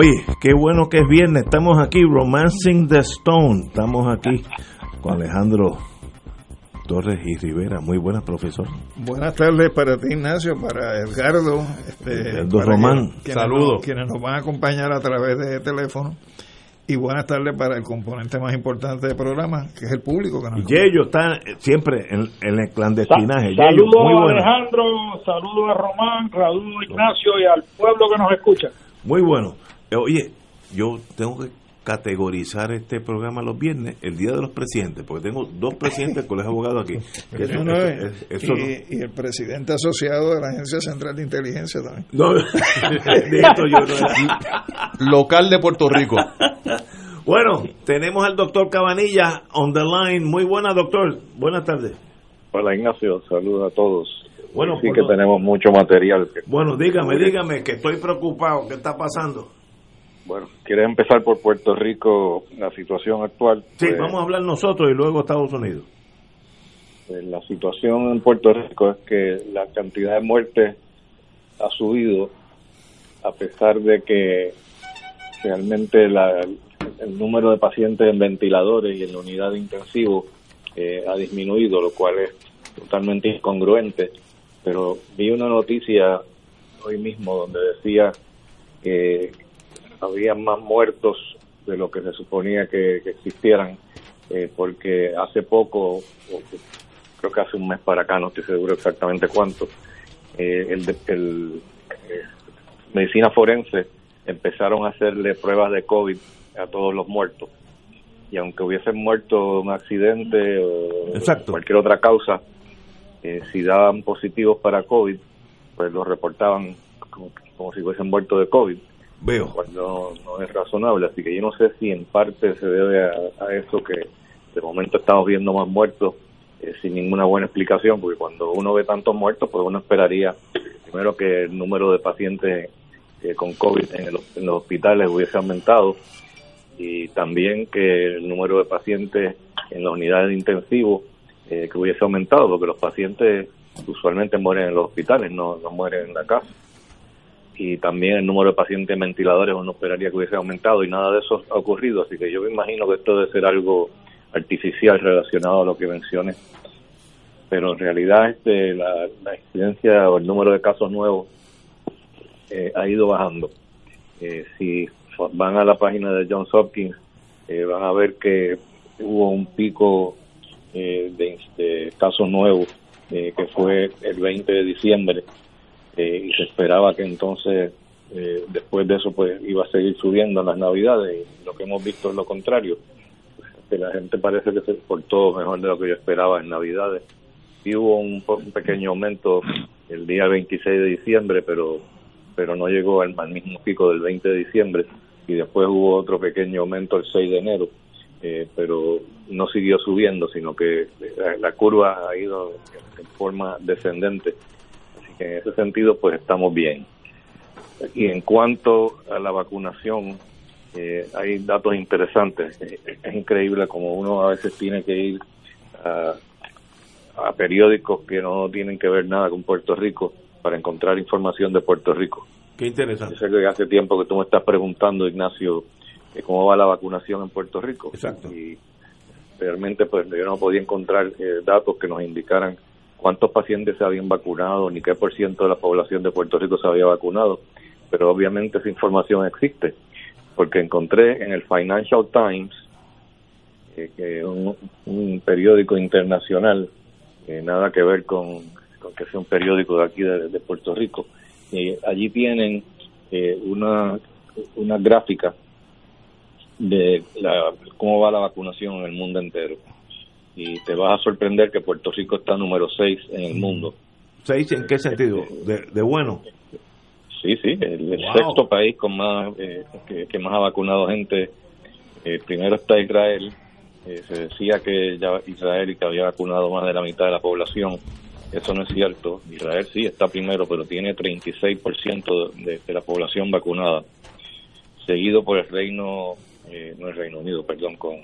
Oye, qué bueno que es viernes. Estamos aquí, Romancing the Stone. Estamos aquí con Alejandro Torres y Rivera. Muy buenas, profesor. Buenas tardes para ti, Ignacio, para Edgardo. Este, Edgardo Román. Saludos. quienes nos van a acompañar a través de teléfono. Y buenas tardes para el componente más importante del programa, que es el público. Que nos y ellos están siempre en, el clandestinaje. Saludos a Alejandro, saludos a Román, saludos a Ignacio y al pueblo que nos escucha. Muy bueno. Oye, yo tengo que categorizar este programa los viernes, el Día de los Presidentes, porque tengo dos presidentes con los abogados aquí. y, el presidente asociado de la Agencia Central de Inteligencia también. Local de Puerto Rico. Bueno, tenemos al doctor Cabanilla on the line. Muy buena, doctor. Buenas tardes. Hola, Ignacio. Saludos a todos. Bueno, sí que tenemos mucho material. Bueno, dígame, dígame, que estoy preocupado. ¿Qué está pasando? Bueno, ¿quieres empezar por Puerto Rico, la situación actual? Sí, pues, vamos a hablar nosotros y luego Estados Unidos. Pues, la situación en Puerto Rico es que la cantidad de muertes ha subido a pesar de que realmente el número de pacientes en ventiladores y en la unidad de intensivo eh, ha disminuido, lo cual es totalmente incongruente. Pero vi una noticia hoy mismo donde decía que había más muertos de lo que se suponía que, existieran, eh, porque hace poco, creo que hace un mes para acá, no estoy seguro exactamente cuánto, eh, el, el eh, medicina forense empezaron a hacerle pruebas de COVID a todos los muertos. Y aunque hubiesen muerto un accidente o cualquier otra causa, si daban positivos para COVID, pues los reportaban como, como si hubiesen muerto de COVID Veo. no, es razonable. Así que yo no sé si en parte se debe a, eso que de momento estamos viendo más muertos eh, sin ninguna buena explicación, porque cuando uno ve tantos muertos, pues uno esperaría primero que el número de pacientes eh, con COVID en, en, los hospitales hubiese aumentado y también que el número de pacientes en las unidades de intensivo eh, que hubiese aumentado, porque los pacientes usualmente mueren en los hospitales, no, no mueren en la casa y también el número de pacientes en ventiladores uno esperaría que hubiese aumentado y nada de eso ha ocurrido, así que yo me imagino que esto debe ser algo artificial relacionado a lo que mencioné. Pero en realidad este, la, incidencia o el número de casos nuevos eh, ha ido bajando. Eh, si van a la página de Johns Hopkins, eh, van a ver que hubo un pico de, casos nuevos que fue el 20 de diciembre eh, y se esperaba que entonces eh, después de eso pues iba a seguir subiendo en las navidades y lo que hemos visto es lo contrario. Que la gente parece que se portó mejor de lo que yo esperaba en navidades. Y hubo un, pequeño aumento el día 26 de diciembre pero pero no llegó al, mismo pico del 20 de diciembre y después hubo otro pequeño aumento el 6 de enero. Eh, pero no siguió subiendo sino que la curva ha ido en forma descendente en ese sentido pues estamos bien. Y en cuanto a la vacunación, eh, hay datos interesantes. Es increíble como uno a veces tiene que ir a, periódicos que no tienen que ver nada con Puerto Rico para encontrar información de Puerto Rico. Qué interesante. Yo sé que hace tiempo que tú me estás preguntando, Ignacio, cómo va la vacunación en Puerto Rico. Exacto. Y realmente pues yo no podía encontrar eh, datos que nos indicaran cuántos pacientes se habían vacunado ni qué por ciento de la población de Puerto Rico se había vacunado, pero obviamente esa información existe, porque encontré en el Financial Times, eh, que un, periódico internacional, eh, nada que ver con, que sea un periódico de aquí de, Puerto Rico, y allí tienen eh, una, una gráfica de la, cómo va la vacunación en el mundo entero y te vas a sorprender que Puerto Rico está número 6 en el mundo. ¿6 en qué sentido? ¿De, bueno? Sí, sí, el, sexto país con más eh, que, más ha vacunado gente. Eh, primero está Israel. Eh, se decía que ya Israel y que había vacunado más de la mitad de la población. Eso no es cierto. Israel sí está primero, pero tiene 36% de, de la población vacunada. Seguido por el Reino, no el Reino Unido, perdón, con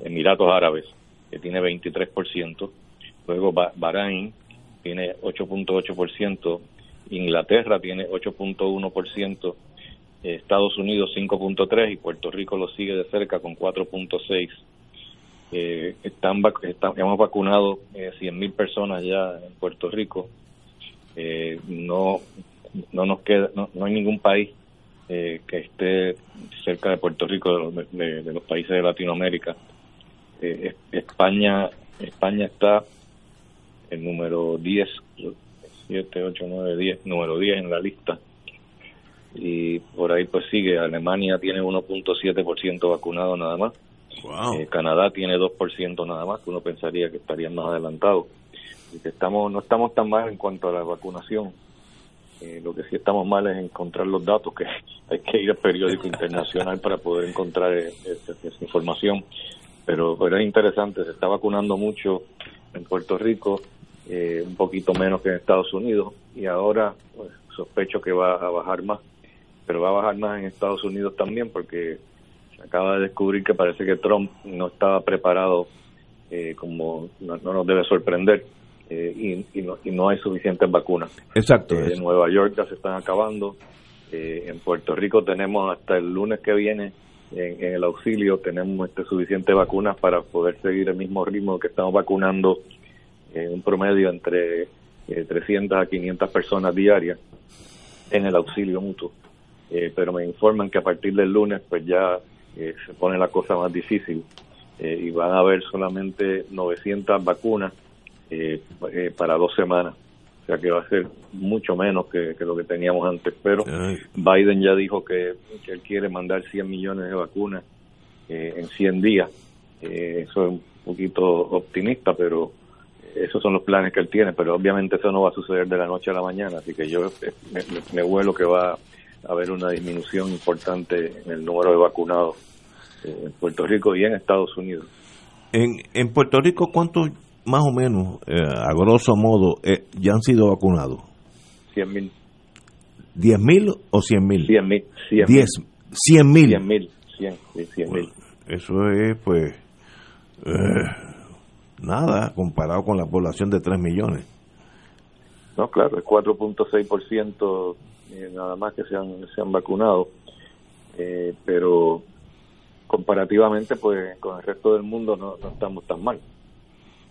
Emiratos Árabes, que tiene 23%. Luego Bahrein tiene 8.8%. Inglaterra tiene 8.1%, Estados Unidos 5.3% y Puerto Rico lo sigue de cerca con 4.6%. Eh, están, hemos vacunado eh, 100.000 personas ya en Puerto Rico. Eh, no, no nos queda, no, hay ningún país eh, que esté cerca de Puerto Rico de, de los países de Latinoamérica. Eh, España, España está el número 10 7, 8, 9, 10, número 10 en la lista. Y por ahí pues sigue, Alemania tiene 1.7% vacunado nada más. Eh, Canadá tiene 2% nada más, que uno pensaría que estarían más adelantados. Y que estamos, no estamos tan mal en cuanto a la vacunación. Eh, lo que sí estamos mal es encontrar los datos, que hay que ir al periódico internacional para poder encontrar eh, esa, información. Pero, pero es interesante, se está vacunando mucho en Puerto Rico eh, un poquito menos que en Estados Unidos y ahora pues, sospecho que va a bajar más, pero va a bajar más en Estados Unidos también porque se acaba de descubrir que parece que Trump no estaba preparado eh, como no, nos debe sorprender eh, y, no, hay suficientes vacunas. Exacto. en Nueva York ya se están acabando, en Puerto Rico tenemos hasta el lunes que viene en, el auxilio tenemos este suficientes vacunas para poder seguir el mismo ritmo que estamos vacunando en un promedio entre 300 eh, a 500 personas diarias en el auxilio mutuo. Eh, pero me informan que a partir del lunes pues ya eh, se pone la cosa más difícil y van a haber solamente 900 vacunas para dos semanas. O sea que va a ser mucho menos que, lo que teníamos antes. Pero Biden ya dijo que, que, él quiere mandar 100 millones de vacunas en 100 días. eso es un poquito optimista, pero esos son los planes que él tiene, pero obviamente eso no va a suceder de la noche a la mañana, así que yo eh, me, me, vuelo que va a haber una disminución importante en el número de vacunados eh, en Puerto Rico y en Estados Unidos. En, en Puerto Rico, ¿cuántos más o menos, eh, a grosso modo, ya han sido vacunados? 100 mil. ¿10 mil o 100 mil? 100 mil. 100 mil. 100 mil. 100 mil. Eso es, pues nada comparado con la población de 3 millones. No, claro, es 4.6% eh, nada más que se han, se han vacunado, eh, pero comparativamente pues con el resto del mundo no, no estamos tan mal.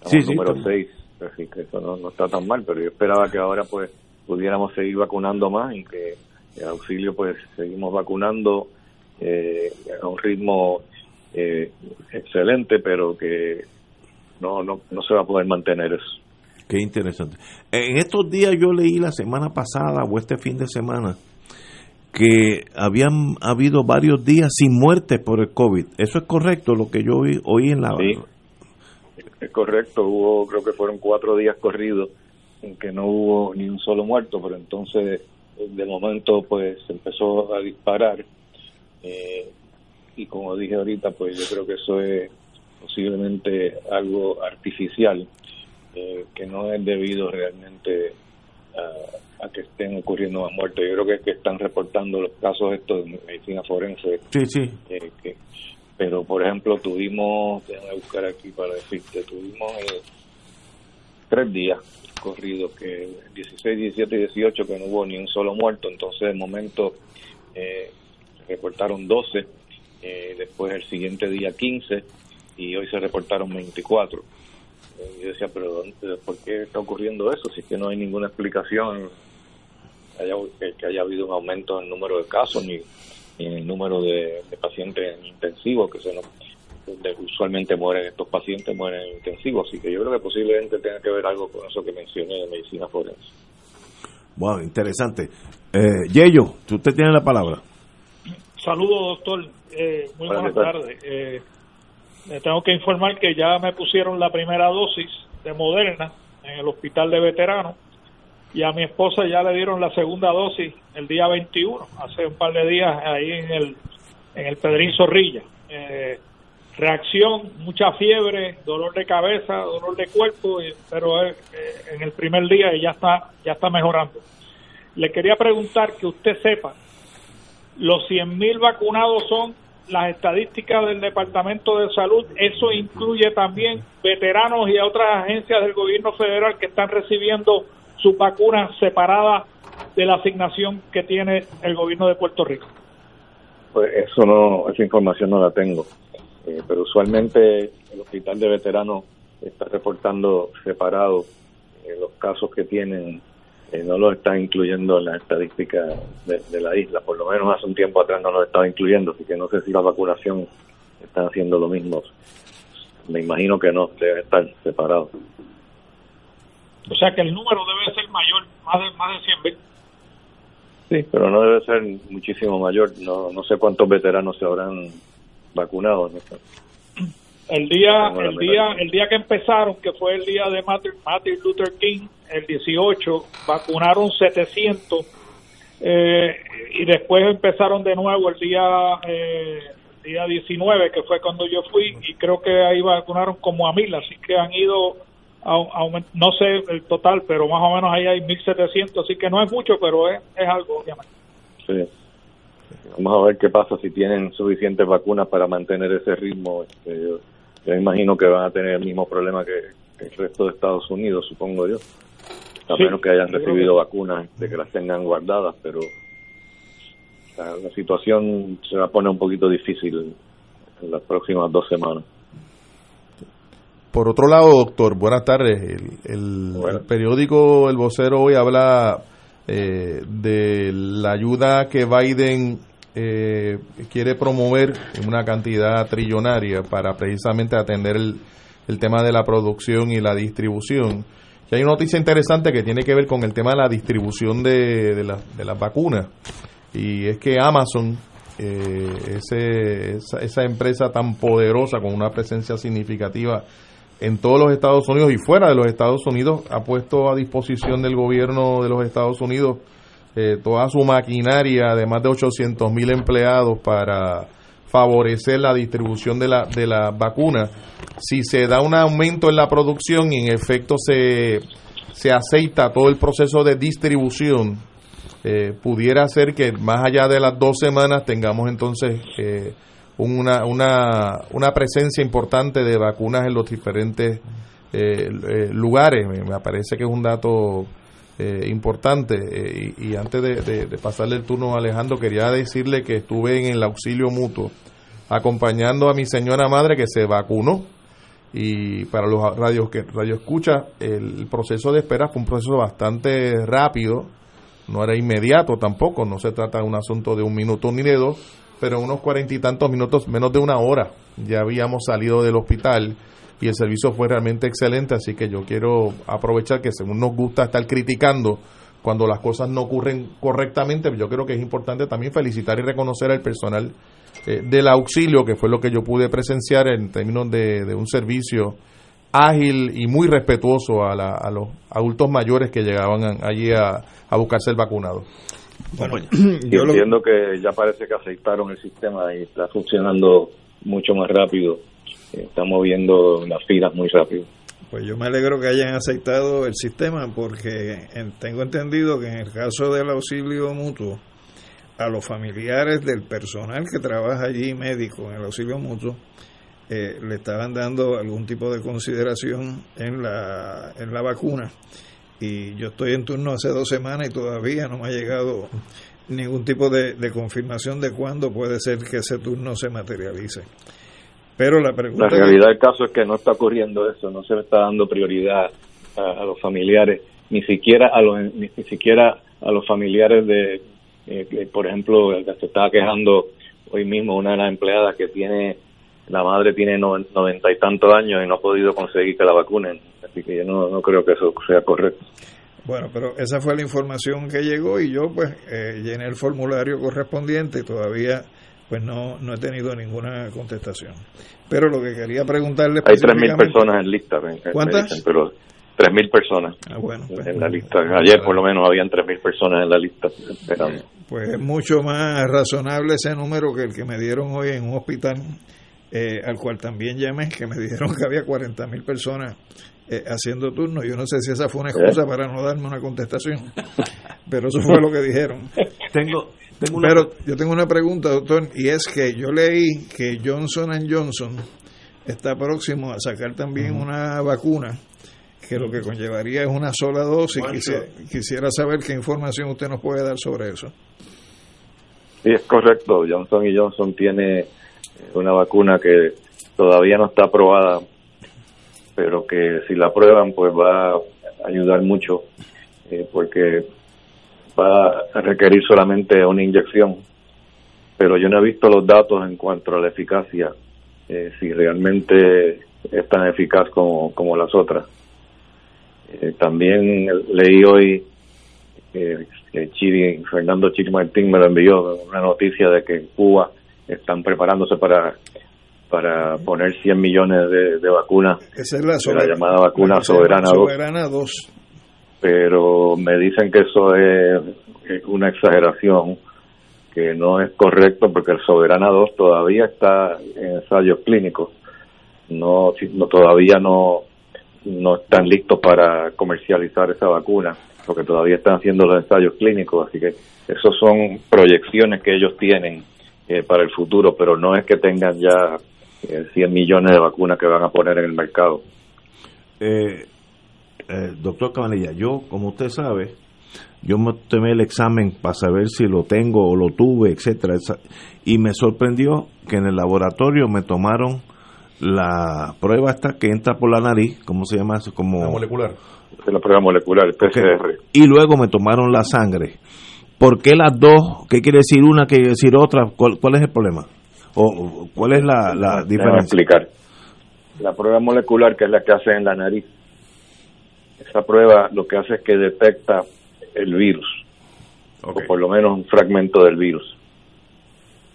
Estamos sí, número 6, así que eso no, no está tan mal, pero yo esperaba que ahora pues pudiéramos seguir vacunando más y que el auxilio pues seguimos vacunando eh, a un ritmo eh, excelente, pero que no, no, no se va a poder mantener eso. Qué interesante. En estos días yo leí la semana pasada o este fin de semana que habían habido varios días sin muerte por el COVID. ¿Eso es correcto lo que yo oí, en la... Sí, es correcto. Hubo, creo que fueron cuatro días corridos en que no hubo ni un solo muerto, pero entonces de momento pues se empezó a disparar. Eh, y como dije ahorita, pues yo creo que eso es posiblemente algo artificial eh, que no es debido realmente a, que estén ocurriendo más muertes. Yo creo que es que están reportando los casos estos de medicina forense. Sí, sí. Eh, pero, por ejemplo, tuvimos, déjame buscar aquí para decirte, tuvimos eh, tres días corridos, que 16, 17 y 18, que no hubo ni un solo muerto. Entonces, de momento, eh, reportaron 12. después, el siguiente día, 15 y hoy se reportaron 24. Y yo decía, pero ¿por qué está ocurriendo eso? Si es que no hay ninguna explicación que haya habido un aumento en el número de casos ni, en el número de, pacientes intensivos, que se usualmente mueren estos pacientes, mueren en intensivos. Así que yo creo que posiblemente tenga que ver algo con eso que mencioné de medicina forense. Wow, interesante. Eh, Yello, usted tiene la palabra. Saludos, doctor. Eh, muy buenas, tardes. Eh, me tengo que informar que ya me pusieron la primera dosis de Moderna en el hospital de veteranos y a mi esposa ya le dieron la segunda dosis el día 21, hace un par de días ahí en el, en el Pedrín Zorrilla. Eh, reacción, mucha fiebre, dolor de cabeza, dolor de cuerpo, pero eh, en el primer día ya está, ya está mejorando. Le quería preguntar que usted sepa, los 100.000 vacunados son las estadísticas del Departamento de Salud, eso incluye también veteranos y otras agencias del gobierno federal que están recibiendo sus vacunas separadas de la asignación que tiene el gobierno de Puerto Rico. Pues eso no, esa información no la tengo. Eh, pero usualmente el hospital de veteranos está reportando separado eh, los casos que tienen, eh, no los está incluyendo en la estadística de, la isla, por lo menos hace un tiempo atrás no los estaba incluyendo, así que no sé si la vacunación están haciendo lo mismo. Me imagino que no, debe estar separado. O sea que el número debe ser mayor, más de, más de 100 mil. Sí, pero no debe ser muchísimo mayor. No, no sé cuántos veteranos se habrán vacunados. El día, el día, el día que empezaron, que fue el día de Martin, Luther King, el 18, vacunaron 700 eh, y después empezaron de nuevo el día eh, día 19, que fue cuando yo fui, y creo que ahí vacunaron como a mil, así que han ido, no sé el total, pero más o menos ahí hay 1.700, así que no es mucho, pero es, es algo, obviamente. Sí. Vamos a ver qué pasa si tienen suficientes vacunas para mantener ese ritmo. Este, yo, imagino que van a tener el mismo problema que, el resto de Estados Unidos, supongo yo. A menos que hayan recibido vacunas de que las tengan guardadas, pero la, situación se va a poner un poquito difícil en las próximas dos semanas. Por otro lado, doctor, buenas tardes. El, el periódico El Vocero hoy habla eh, de la ayuda que Biden eh, quiere promover una cantidad trillonaria para precisamente atender el, tema de la producción y la distribución. Y hay una noticia interesante que tiene que ver con el tema de la distribución de, de, de las vacunas. Y es que Amazon, eh, ese, esa, empresa tan poderosa con una presencia significativa en todos los Estados Unidos y fuera de los Estados Unidos, ha puesto a disposición del gobierno de los Estados Unidos eh, toda su maquinaria de más de 800 mil empleados para favorecer la distribución de la, de la vacuna. Si se da un aumento en la producción y en efecto se, se aceita todo el proceso de distribución, eh, pudiera ser que más allá de las dos semanas tengamos entonces eh, una, una, una presencia importante de vacunas en los diferentes lugares. Me parece que es un dato eh, importante. Eh, y, antes de, pasarle el turno a Alejandro, quería decirle que estuve en el auxilio mutuo acompañando a mi señora madre que se vacunó. Y para los radios que radio escucha, el proceso de espera fue un proceso bastante rápido, no era inmediato tampoco, no se trata de un asunto de un minuto ni de dos, pero unos cuarenta y tantos minutos, menos de una hora, ya habíamos salido del hospital y el servicio fue realmente excelente, así que yo quiero aprovechar que según nos gusta estar criticando cuando las cosas no ocurren correctamente, yo creo que es importante también felicitar y reconocer al personal eh, del auxilio, que fue lo que yo pude presenciar en términos de, un servicio ágil y muy respetuoso a, a, los adultos mayores que llegaban allí a, buscarse el vacunado. Bueno, yo entiendo que ya parece que aceptaron el sistema y está funcionando mucho más rápido estamos viendo las filas muy rápido. Pues yo me alegro que hayan aceptado el sistema porque tengo entendido que en el caso del auxilio mutuo, a los familiares del personal que trabaja allí, médico, en el auxilio mutuo, eh, le estaban dando algún tipo de consideración en la, en la vacuna. Y yo estoy en turno hace dos semanas y todavía no me ha llegado ningún tipo de, de confirmación de cuándo puede ser que ese turno se materialice. Pero la pregunta. realidad del caso es que no está ocurriendo eso, no se le está dando prioridad a, los familiares, ni siquiera a los, ni, siquiera a los familiares de, eh, por ejemplo, se estaba quejando hoy mismo una de las empleadas que tiene, la madre tiene noventa y tantos años y no ha podido conseguir que la vacunen, así que yo no, no creo que eso sea correcto. Bueno, pero esa fue la información que llegó y yo pues eh, llené el formulario correspondiente y todavía pues no, no he tenido ninguna contestación. Pero lo que quería preguntarle... Hay 3.000 personas en lista. ¿Cuántas? pero 3.000 personas ah, bueno, pues, en la lista. Ayer por lo menos habían 3.000 personas en la lista esperando. Pues es mucho más razonable ese número que el que me dieron hoy en un hospital eh, al cual también llamé, que me dijeron que había 40.000 personas eh, haciendo turno. Yo no sé si esa fue una excusa para no darme una contestación, pero eso fue lo que dijeron. Tengo, Pero yo tengo una pregunta, doctor, y es que yo leí que Johnson Johnson está próximo a sacar también una vacuna que lo que conllevaría es una sola dosis. Quisiera, quisiera saber qué información usted nos puede dar sobre eso. Sí, es correcto. Johnson y Johnson tiene una vacuna que todavía no está aprobada, pero que si la aprueban pues va a ayudar mucho eh, porque va a requerir solamente una inyección. Pero yo no he visto los datos en cuanto a la eficacia, eh, si realmente es tan eficaz como, como las otras. Eh, también leí hoy que Chiri, Fernando Chiri Martín me lo envió una noticia de que en Cuba están preparándose para para poner 100 millones de, vacunas. Esa es la, llamada vacuna soberana, soberana 2. Pero me dicen que eso es una exageración, que no es correcto porque el Soberana 2 todavía está en ensayos clínicos. No, no todavía no no están listos para comercializar esa vacuna, porque todavía están haciendo los ensayos clínicos, así que esos son proyecciones que ellos tienen eh, para el futuro, pero no es que tengan ya 100 eh, millones de vacunas que van a poner en el mercado. Eh, doctor Cabanilla, yo, como usted sabe, yo me tomé el examen para saber si lo tengo o lo tuve, etcétera, y me sorprendió que en el laboratorio me tomaron la prueba esta que entra por la nariz, ¿cómo se llama eso? Como la molecular. la prueba molecular, PCR. Y luego me tomaron la sangre. ¿Por qué las dos? ¿Qué quiere decir una? ¿Qué quiere decir otra? ¿Cuál, es el problema? ¿O cuál es la, la diferencia? explicar. La prueba molecular, que es la que hace en la nariz, esa prueba lo que hace es que detecta el virus, o por lo menos un fragmento del virus.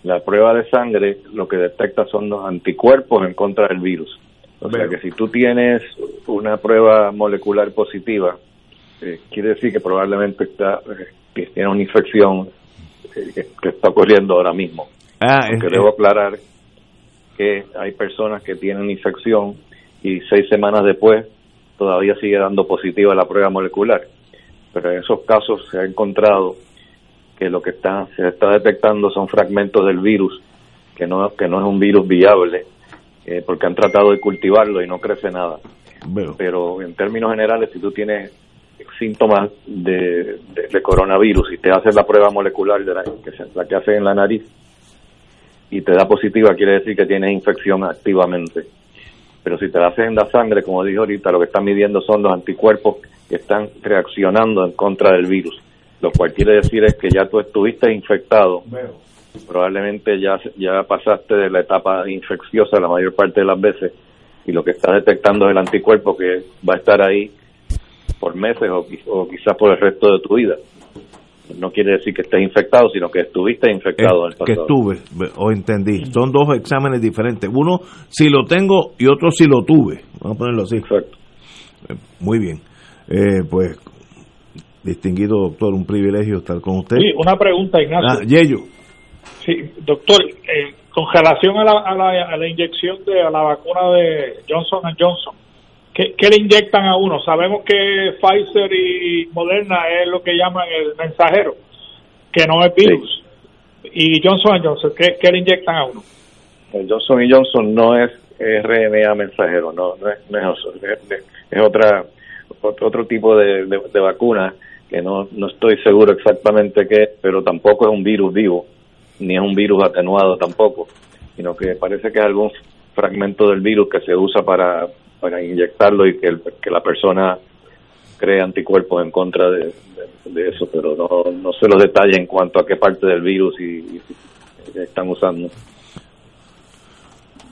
La prueba de sangre lo que detecta son los anticuerpos en contra del virus. O sea que si tú tienes una prueba molecular positiva, eh, quiere decir que probablemente está eh, que tiene una infección eh, que, está ocurriendo ahora mismo. Ah, Porque debo aclarar que hay personas que tienen infección y seis semanas después todavía sigue dando positiva la prueba molecular. Pero en esos casos se ha encontrado que lo que está, se está detectando son fragmentos del virus, que no, que no es un virus viable, eh, porque han tratado de cultivarlo y no crece nada. Pero en términos generales, si tú tienes síntomas de, coronavirus y te haces la prueba molecular, de la, que es la que en la nariz, y te da positiva, quiere decir que tienes infección activamente. Pero si te la haces en la sangre, como dije ahorita, lo que están midiendo son los anticuerpos que están reaccionando en contra del virus, lo cual quiere decir es que ya tú estuviste infectado, probablemente ya, ya pasaste de la etapa infecciosa la mayor parte de las veces, y lo que estás detectando es el anticuerpo que va a estar ahí por meses o, quizás por el resto de tu vida. No quiere decir que estés infectado, sino que estuviste infectado en el Que estuve, o entendí. Son dos exámenes diferentes. Uno si lo tengo y otro si lo tuve. Vamos a ponerlo así. Exacto. Eh, muy bien. Eh, pues, distinguido doctor, un privilegio estar con usted. Sí, una pregunta, Ignacio. Ah, Yello. Sí, doctor, eh, con relación a la, a la, a la inyección de la vacuna de Johnson Johnson, ¿Qué, le inyectan a uno? Sabemos que Pfizer y Moderna es lo que llaman el mensajero, que no es virus. Y Johnson Johnson, ¿qué, ¿qué, le inyectan a uno? El Johnson Johnson no es RNA mensajero, no, no, es, es, otra, otro tipo de, de, vacuna que no, no estoy seguro exactamente qué, pero tampoco es un virus vivo, ni es un virus atenuado tampoco, sino que parece que es algún fragmento del virus que se usa para para inyectarlo y que, la persona cree anticuerpos en contra de, eso, pero no, no sé los detalles en cuanto a qué parte del virus y, están usando.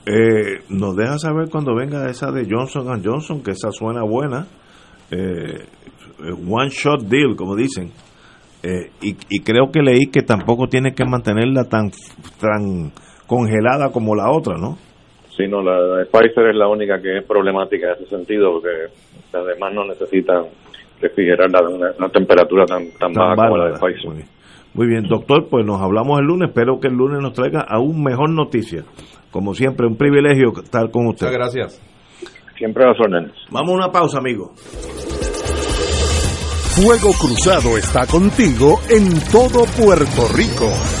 Eh, nos deja saber cuando venga esa de Johnson Johnson, que esa suena buena. Eh, one shot deal, como dicen. Eh, y, y, creo que leí que tampoco tiene que mantenerla tan, tan congelada como la otra, ¿no? Sí, no, la, Pfizer es la única que es problemática en ese sentido, porque además no necesitan refrigerar una, una temperatura tan, tan, baja como la de Pfizer. Muy bien, doctor, pues nos hablamos el lunes. Espero que el lunes nos traiga aún mejor noticia. Como siempre, un privilegio estar con usted. Muchas gracias. Siempre a las órdenes. Vamos a una pausa, amigo. Fuego Cruzado está contigo en todo Puerto Rico.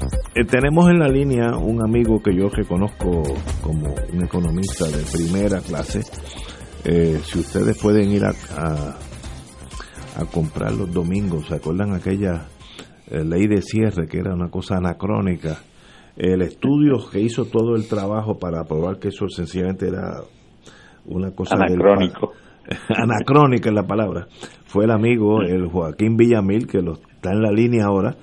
eh, tenemos en la línea un amigo que yo reconozco como un economista de primera clase. Eh, si ustedes pueden ir a, a, comprar los domingos, ¿se acuerdan aquella eh, ley de cierre que era una cosa anacrónica? El estudio que hizo todo el trabajo para probar que eso sencillamente era una cosa anacrónico. anacrónica es la palabra. Fue el amigo, el Joaquín Villamil, que lo, está en la línea ahora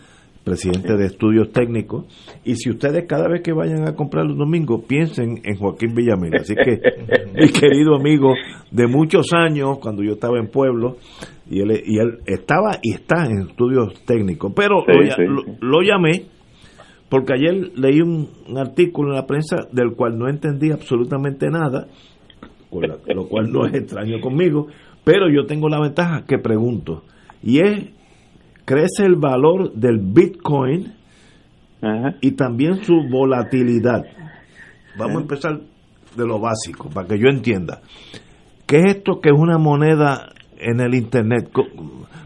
presidente de estudios técnicos. Y si ustedes cada vez que vayan a comprar los domingos, piensen en Joaquín Villamil. Así que, mi querido amigo de muchos años, cuando yo estaba en Pueblo, y él, y él estaba y está en estudios técnicos, pero lo, llamé porque ayer leí un, artículo en la prensa del cual no entendí absolutamente nada, lo cual no es extraño conmigo, pero yo tengo la ventaja que pregunto, y es crece el valor del Bitcoin y también su volatilidad. Vamos a empezar de lo básico, para que yo entienda. ¿Qué es esto que es una moneda en el Internet?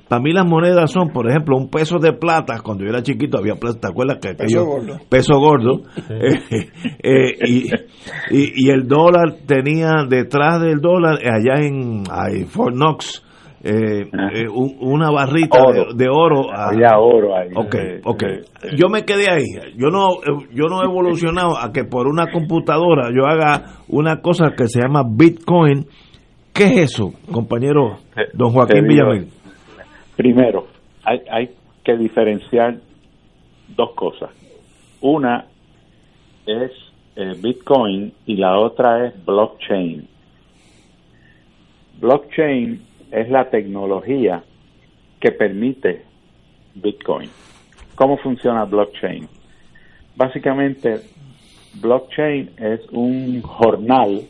Para mí las monedas son, por ejemplo, un peso de plata. Cuando yo era chiquito había plata, ¿te acuerdas? Que, peso gordo. Peso gordo. Eh, eh, y, y, el dólar tenía detrás del dólar, allá en Fort Knox, eh, eh una barrita De, oro. Había oro ahí. Ok, ok. Yo me quedé ahí. Yo no, yo no he evolucionado a que por una computadora yo haga una cosa que se llama Bitcoin. ¿Qué es eso, compañero don Joaquín Villamil? Primero, hay, hay que diferenciar dos cosas. Una es eh, Bitcoin y la otra es blockchain. Blockchain es la tecnología que permite Bitcoin. ¿Cómo funciona blockchain? Básicamente, blockchain es un jornal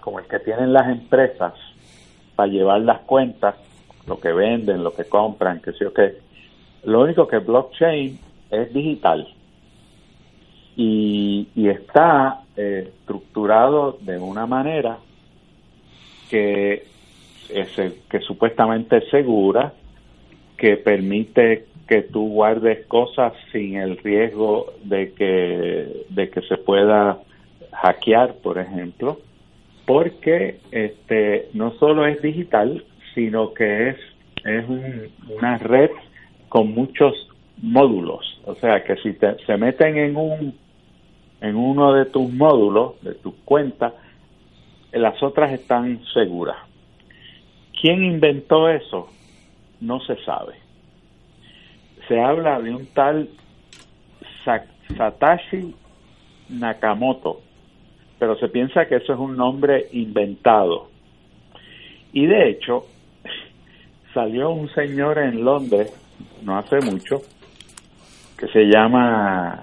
como el que tienen las empresas para llevar las cuentas, lo que venden, lo que compran, que sé yo qué. Lo único que blockchain es digital y, está eh, estructurado de una manera que es que supuestamente es segura, que permite que tú guardes cosas sin el riesgo de que, de que se pueda hackear, por ejemplo, porque este no solo es digital, sino que es, es una red con muchos módulos. O sea, que si te, se meten en un en uno de tus módulos, de tus cuentas, las otras están seguras. ¿Quién inventó eso? No se sabe. Se habla de un tal Satoshi Nakamoto, pero se piensa que eso es un nombre inventado. Y de hecho, salió un señor en Londres, no hace mucho, que se llama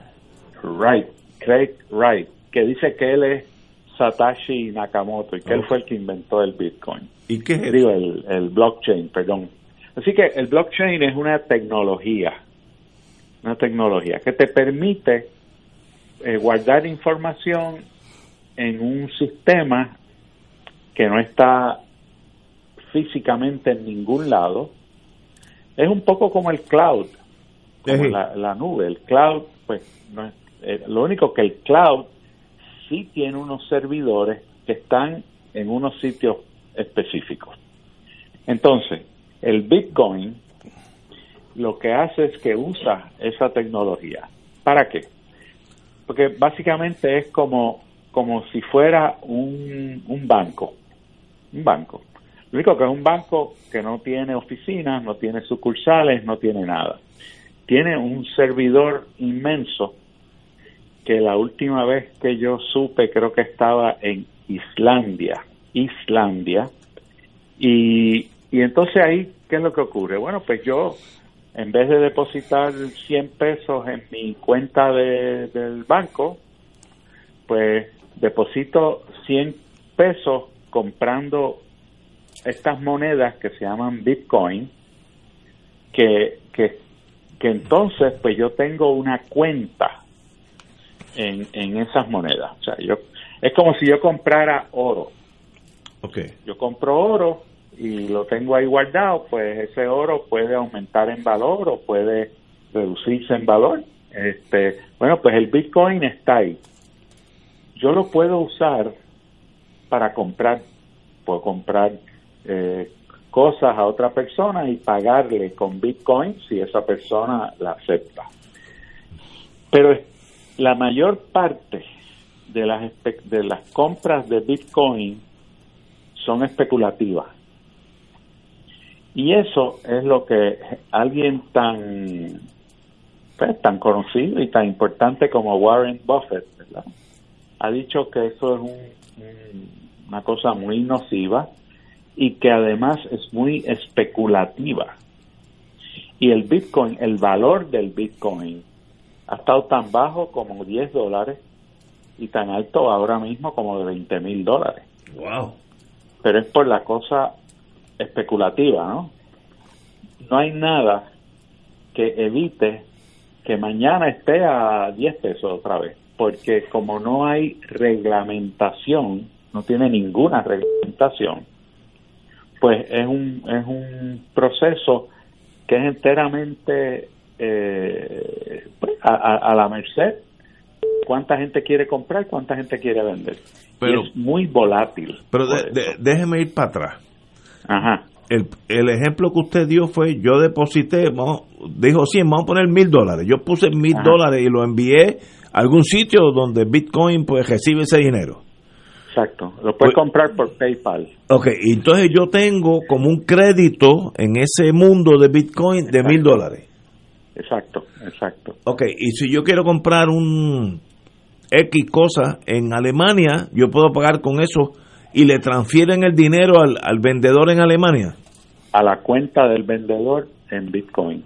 Wright, Craig Wright, que dice que él es Satoshi Nakamoto y que él fue el que inventó el Bitcoin. ¿Y qué es Digo, el, el blockchain, perdón. Así que el blockchain es una tecnología, una tecnología que te permite eh, guardar información en un sistema que no está físicamente en ningún lado. Es un poco como el cloud, como la, la, nube. El cloud, pues, no es, eh, lo único que el cloud sí tiene unos servidores que están en unos sitios específicos. Entonces, el Bitcoin lo que hace es que usa esa tecnología. ¿Para qué? Porque básicamente es como, como si fuera un, un banco. Un banco. Lo único que es un banco que no tiene oficinas, no tiene sucursales, no tiene nada. Tiene un servidor inmenso que la última vez que yo supe creo que estaba en Islandia, Islandia, y, y entonces ahí, ¿qué es lo que ocurre? Bueno, pues yo, en vez de depositar 100 pesos en mi cuenta de, del banco, pues deposito 100 pesos comprando estas monedas que se llaman Bitcoin, que, que, que entonces pues yo tengo una cuenta en, en esas monedas. O sea, yo es como si yo comprara oro. Okay. Yo compro oro y lo tengo ahí guardado, pues ese oro puede aumentar en valor o puede reducirse en valor. Este, bueno, pues el Bitcoin está ahí. Yo lo puedo usar para comprar, puedo comprar eh, cosas a otra persona y pagarle con Bitcoin si esa persona la acepta. Pero la mayor parte de las, de las compras de Bitcoin son especulativas. Y eso es lo que alguien tan pues, tan conocido y tan importante como Warren Buffett ha dicho que eso es una cosa muy nociva y que además es muy especulativa. Y el Bitcoin, el valor del Bitcoin ha estado tan bajo como 10 dólares y tan alto ahora mismo como de 20 mil dólares. Wow. Pero es por la cosa especulativa, ¿no? No hay nada que evite que mañana esté a 10 pesos otra vez, porque como no hay reglamentación, no tiene ninguna reglamentación, pues es un, es un proceso que es enteramente eh, pues, a, la merced cuánta gente quiere comprar, cuánta gente quiere vender. Pero, es muy volátil. Pero déjeme ir para atrás. Ajá. El, el, ejemplo que usted dio fue, yo deposité, dijo 100, vamos a poner mil dólares. Yo puse mil dólares y lo envié a algún sitio donde Bitcoin pues recibe ese dinero. Exacto, lo puedes pues comprar por PayPal. Ok, entonces yo tengo como un crédito en ese mundo de Bitcoin de mil dólares. Exacto, exacto. Ok, y si yo quiero comprar un X cosa en Alemania, yo puedo pagar con eso y le transfieren el dinero al, al vendedor en Alemania. A la cuenta del vendedor en Bitcoin.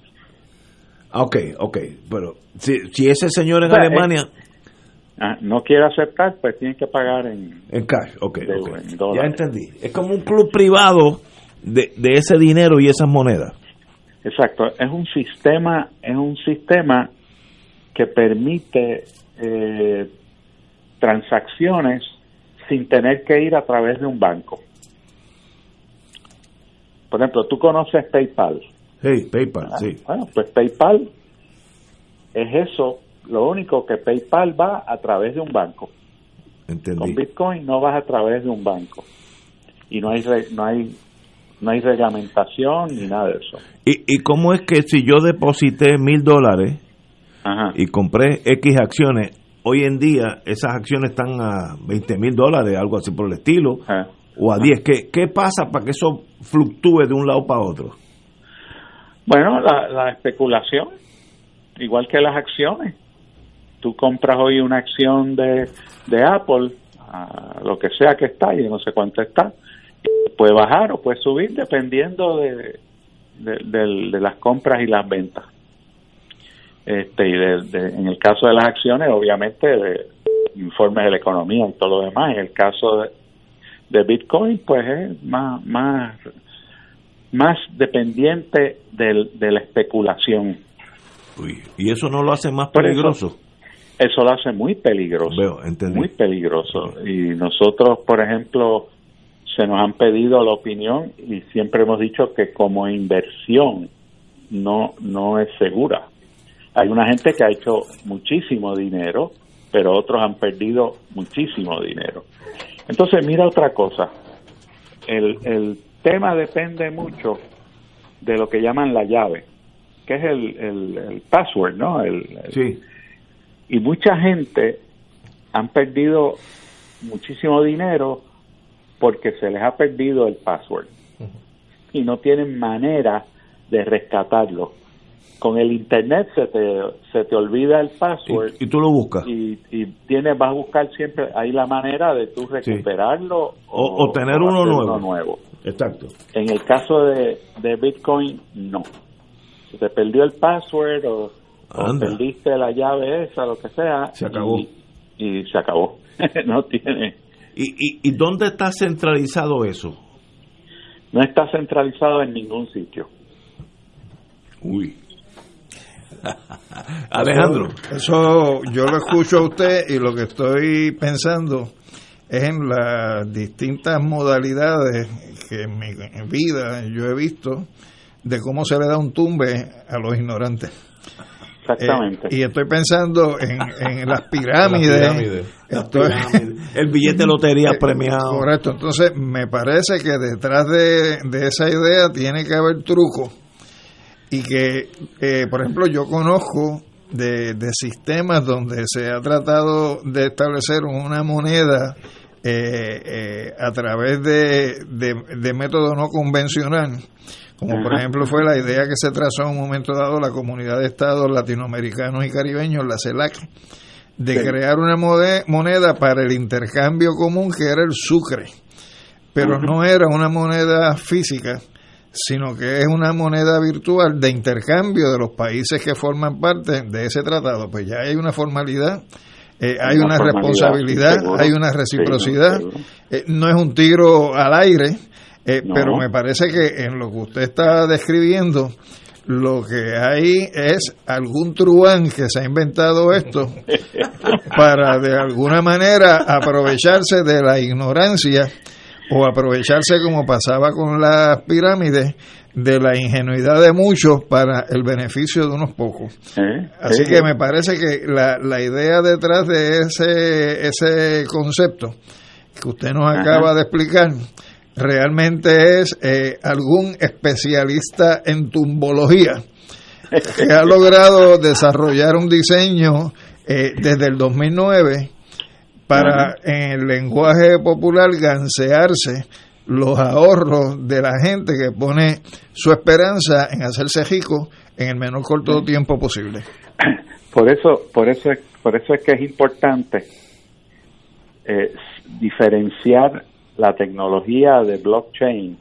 Ok, ok, pero si, si ese señor en Alemania... Ah, no quiere aceptar, pues tiene que pagar en, en cash. Okay, ya entendí. Es como un club privado de, de ese dinero y esas monedas. Exacto, es un sistema, es un sistema que permite eh, transacciones sin tener que ir a través de un banco. Por ejemplo, tú conoces PayPal. Sí, PayPal, Ah, sí. Bueno, pues PayPal es eso. Lo único que PayPal va a través de un banco. Con Entendí. Bitcoin no vas a través de un banco. Y no hay no hay no hay reglamentación ni nada de eso. ¿Y, ¿Y cómo es que si yo deposité mil dólares y compré X acciones, hoy en día esas acciones están a 20 mil dólares, algo así por el estilo, Ajá. o a 10? ¿Qué, ¿Qué pasa para que eso fluctúe de un lado para otro? Bueno, la, la especulación, igual que las acciones. Tú compras hoy una acción de, de Apple, a lo que sea que está, yo no sé cuánto está, puede bajar o puede subir dependiendo de, de, las compras y las ventas. Este, y de- en el caso de las acciones, obviamente, de informes de la economía y todo lo demás. En el caso de, de Bitcoin, pues es más, más más dependiente del, de la especulación. Uy, ¿Y eso no lo hace más eso- peligroso? Eso lo hace muy peligroso. Veo, entendí. Muy peligroso. Y nosotros, por ejemplo, se nos han pedido la opinión y siempre hemos dicho que como inversión no, no es segura. Hay una gente que ha hecho muchísimo dinero, pero otros han perdido muchísimo dinero. Entonces, mira otra cosa. El, el tema depende mucho de lo que llaman la llave, que es el, el, el password, ¿no? El, el- Sí. y mucha gente han perdido muchísimo dinero porque se les ha perdido el password y no tienen manera de rescatarlo. Con el internet se te, se te olvida el password Y, y tú lo buscas. y, y tienes, vas a buscar siempre ahí la manera de tú recuperarlo O- o tener uno nuevo. nuevo. Exacto. En el caso de, de Bitcoin, no. Se te perdió el password o, perdiste la llave esa, lo que sea. Se acabó. Y, y se acabó. no tiene, ¿Y, y, ¿Y dónde está centralizado eso? no está centralizado en ningún sitio. Uy. Alejandro. Eso yo lo escucho a usted y lo que estoy pensando es en las distintas modalidades que en mi vida yo he visto de cómo se le da un tumbe a los ignorantes. Exactamente. Eh, y estoy pensando en, en las pirámides. Las pirámides. Estoy- El billete de lotería Eh, premiado. Correcto, entonces me parece que detrás de, de esa idea tiene que haber truco y que, eh, por ejemplo, yo conozco de, de sistemas donde se ha tratado de establecer una moneda eh, eh, a través de, de, de método no convencional, como por ejemplo fue la idea que se trazó en un momento dado la comunidad de estados latinoamericanos y caribeños, la CELAC, de Sí. crear una moneda para el intercambio común que era el sucre, pero no era una moneda física, sino que es una moneda virtual de intercambio de los países que forman parte de ese tratado. Pues ya hay una formalidad, eh, hay Una responsabilidad, seguro. hay una Sí, reciprocidad. seguro. Eh, no es un tiro al aire, eh, No. pero me parece que en lo que usted está describiendo, lo que hay es algún truán que se ha inventado esto para de alguna manera aprovecharse de la ignorancia o aprovecharse como pasaba con las pirámides de la ingenuidad de muchos para el beneficio de unos pocos. ¿Eh? Así Sí. que me parece que la, la idea detrás de ese, ese concepto que usted nos Ajá. acaba de explicar realmente es eh, algún especialista en tumbología que ha logrado desarrollar un diseño eh, desde el 2009 para en el lenguaje popular gansearse los ahorros de la gente que pone su esperanza en hacerse rico en el menor corto tiempo posible. Por eso, por eso, es- por eso es que es importante eh, diferenciar la tecnología de blockchain,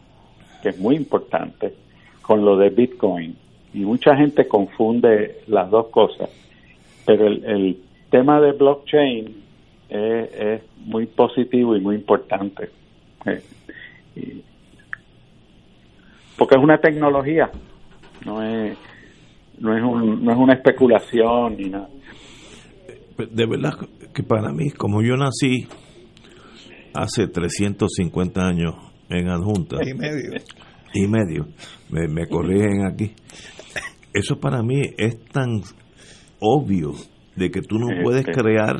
que es muy importante, con lo de Bitcoin. Y mucha gente confunde las dos cosas. Pero el, tema de blockchain es, es muy positivo y muy importante. Eh, porque es una tecnología, no es, no es, un, no es una especulación ni nada. De verdad que para mí, como yo nací hace 350 años en Adjunta, Y medio. y medio, me, me corrigen aquí. Eso para mí es tan obvio de que tú no puedes crear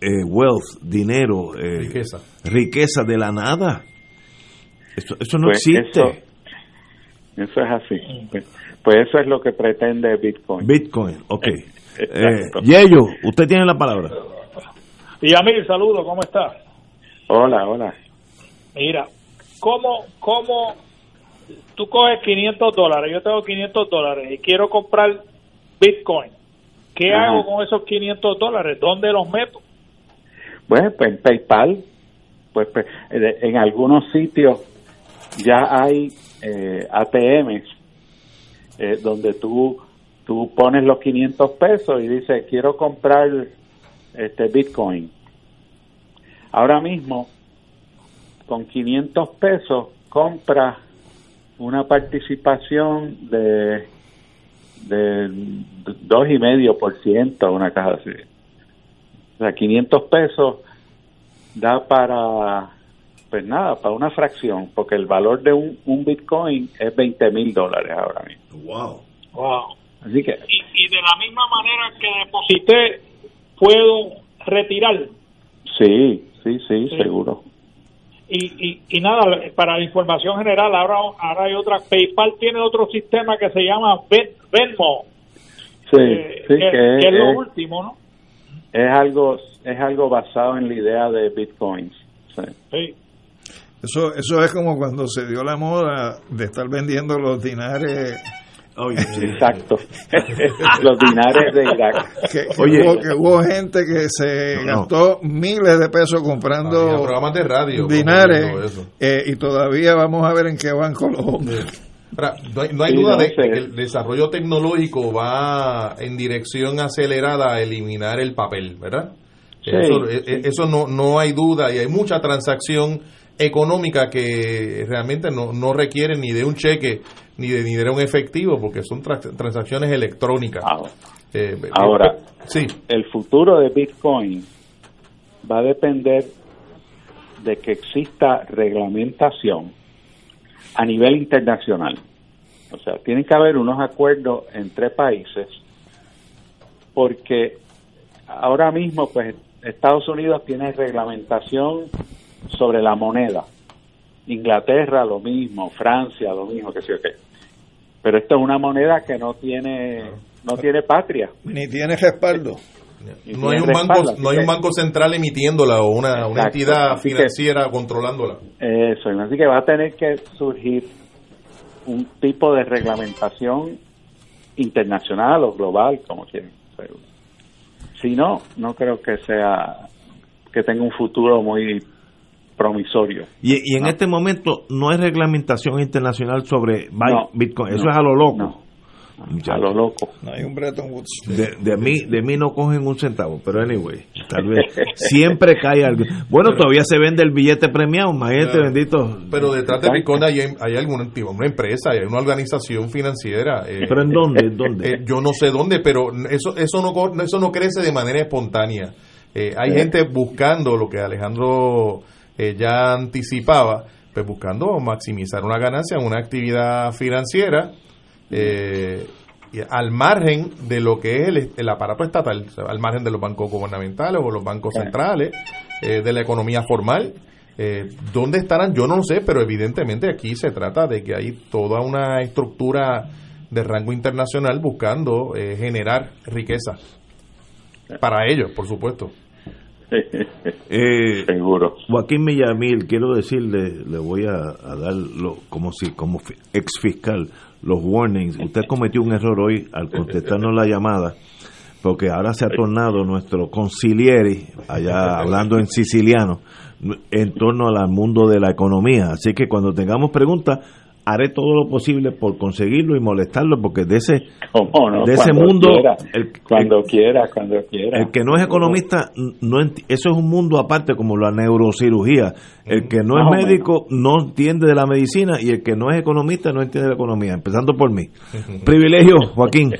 eh, wealth, dinero, eh, Riqueza. riqueza de la nada. Eso, eso no Pues existe. Eso, eso es así. Pues, pues eso es lo que pretende Bitcoin. Bitcoin, ok. Eh, Exacto. Yello, usted tiene la palabra. Y a mí, saludo, ¿cómo está? Hola, hola. Mira, ¿cómo, cómo tú coges 500 dólares? Yo tengo 500 dólares y quiero comprar Bitcoin. ¿Qué Ajá. hago con esos 500 dólares? ¿Dónde los meto? Bueno, pues en PayPal, pues, pues, en algunos sitios ya hay eh, ATMs eh, donde tú tú pones los 500 pesos y dices quiero comprar este Bitcoin. Ahora mismo con 500 pesos compras una participación de de dos y medio por ciento, una caja así. O sea, 500 pesos da para, pues nada, para una fracción, porque el valor de un, un Bitcoin es 20 mil dólares ahora mismo. Wow. Wow. Así que, Y, y de la misma manera que deposité, puedo retirar. sí, sí, sí, Sí. seguro. Y, y, y nada, para la información general, ahora, ahora hay otra. PayPal tiene otro sistema que se llama Ven- Venmo, Sí, eh, sí, que, que, que es lo es, último, ¿no? es algo es algo basado en la idea de Bitcoins. Sí. Sí. Eso, eso es como cuando se dio la moda de estar vendiendo los dinares Exacto. Los dinares de Irak. que, que Oye. hubo, que hubo gente que se No, no. gastó miles de pesos comprando programas de radio dinares eh, y todavía vamos a ver en qué banco los Ahora, no hay, no hay Sí, duda no de, que el desarrollo tecnológico va en dirección acelerada a eliminar el papel, ¿verdad? Sí, eso sí. eh, eso no, no hay duda y hay mucha transacción económica que realmente no, no requiere ni de un cheque ni de dinero en efectivo porque son tra- transacciones electrónicas. Ahora, Eh, Ahora. eh, sí, el futuro de Bitcoin va a depender de que exista reglamentación a nivel internacional. O sea, tiene que haber unos acuerdos entre países porque ahora mismo pues Estados Unidos tiene reglamentación sobre la moneda. Inglaterra lo mismo, Francia lo mismo, que sé yo qué. Pero esto es una moneda que no tiene no tiene patria. ni tiene respaldo. No hay tiene un banco no hay un banco central emitiéndola o una, una entidad así que- financiera controlándola. Eso, así que va a tener que surgir un tipo de reglamentación internacional o global, como quieran. Si no, no creo que sea que tenga un futuro muy promisorio. Y, y en este momento no hay reglamentación internacional sobre No, Bitcoin. Eso no, es a lo loco. A lo loco. No hay un Bretton Woods. De, de mí de mí no cogen un centavo, pero anyway, tal vez siempre cae algo. Bueno, todavía se vende el billete premiado, imagínate, Claro. bendito. Pero detrás de. Bitcoin hay, hay algún tipo, una empresa, hay una organización financiera. eh, ¿Pero en dónde? ¿En eh, dónde? yo no sé dónde, pero eso eso no eso no crece de manera espontánea. Eh, hay gente buscando lo que Alejandro ya anticipaba, pues buscando maximizar una ganancia en una actividad financiera eh, al margen de lo que es el, el aparato estatal, o sea, al margen de los bancos gubernamentales o los bancos centrales, eh, de la economía formal. Eh, ¿Dónde estarán? Yo no lo sé, pero evidentemente aquí se trata de que hay toda una estructura de rango internacional buscando eh, generar riqueza. Para ellos, por supuesto. Eh, Seguro. Joaquín Millamil, quiero decirle, le voy a, a dar lo- como si como ex fiscal los warnings. Usted cometió un error hoy al contestarnos la llamada, porque ahora se ha tornado nuestro conciliere, allá hablando en siciliano, en torno al mundo de la economía. Así que cuando tengamos preguntas, haré todo lo posible por conseguirlo y molestarlo, porque de ese de ese Cuando mundo, quiera, el- cuando quiera, cuando quiera. el que no es economista, no eso es un mundo aparte como la neurocirugía. El que no Más es médico no entiende de la medicina y el que no es economista no entiende de la economía, empezando por mí. Privilegio, Joaquín,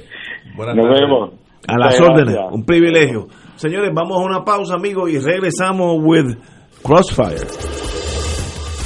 Buenas Nos tardes. vemos. a las órdenes, un privilegio. Señores, vamos a una pausa, amigos, y regresamos with Crossfire.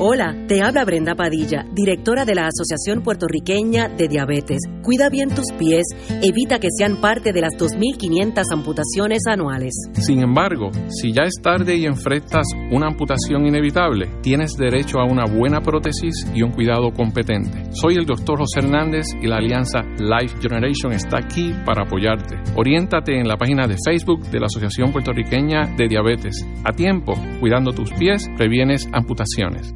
Hola, te habla Brenda Padilla, directora de la Asociación Puertorriqueña de Diabetes. Cuida bien tus pies, evita que sean parte de las 2.500 amputaciones anuales. Sin embargo, si ya es tarde y enfrentas una amputación inevitable, tienes derecho a una buena prótesis y un cuidado competente. Soy el doctor José Hernández y la alianza Life Generation está aquí para apoyarte. Oriéntate en la página de Facebook de la Asociación Puertorriqueña de Diabetes. A tiempo, cuidando tus pies, previenes amputaciones.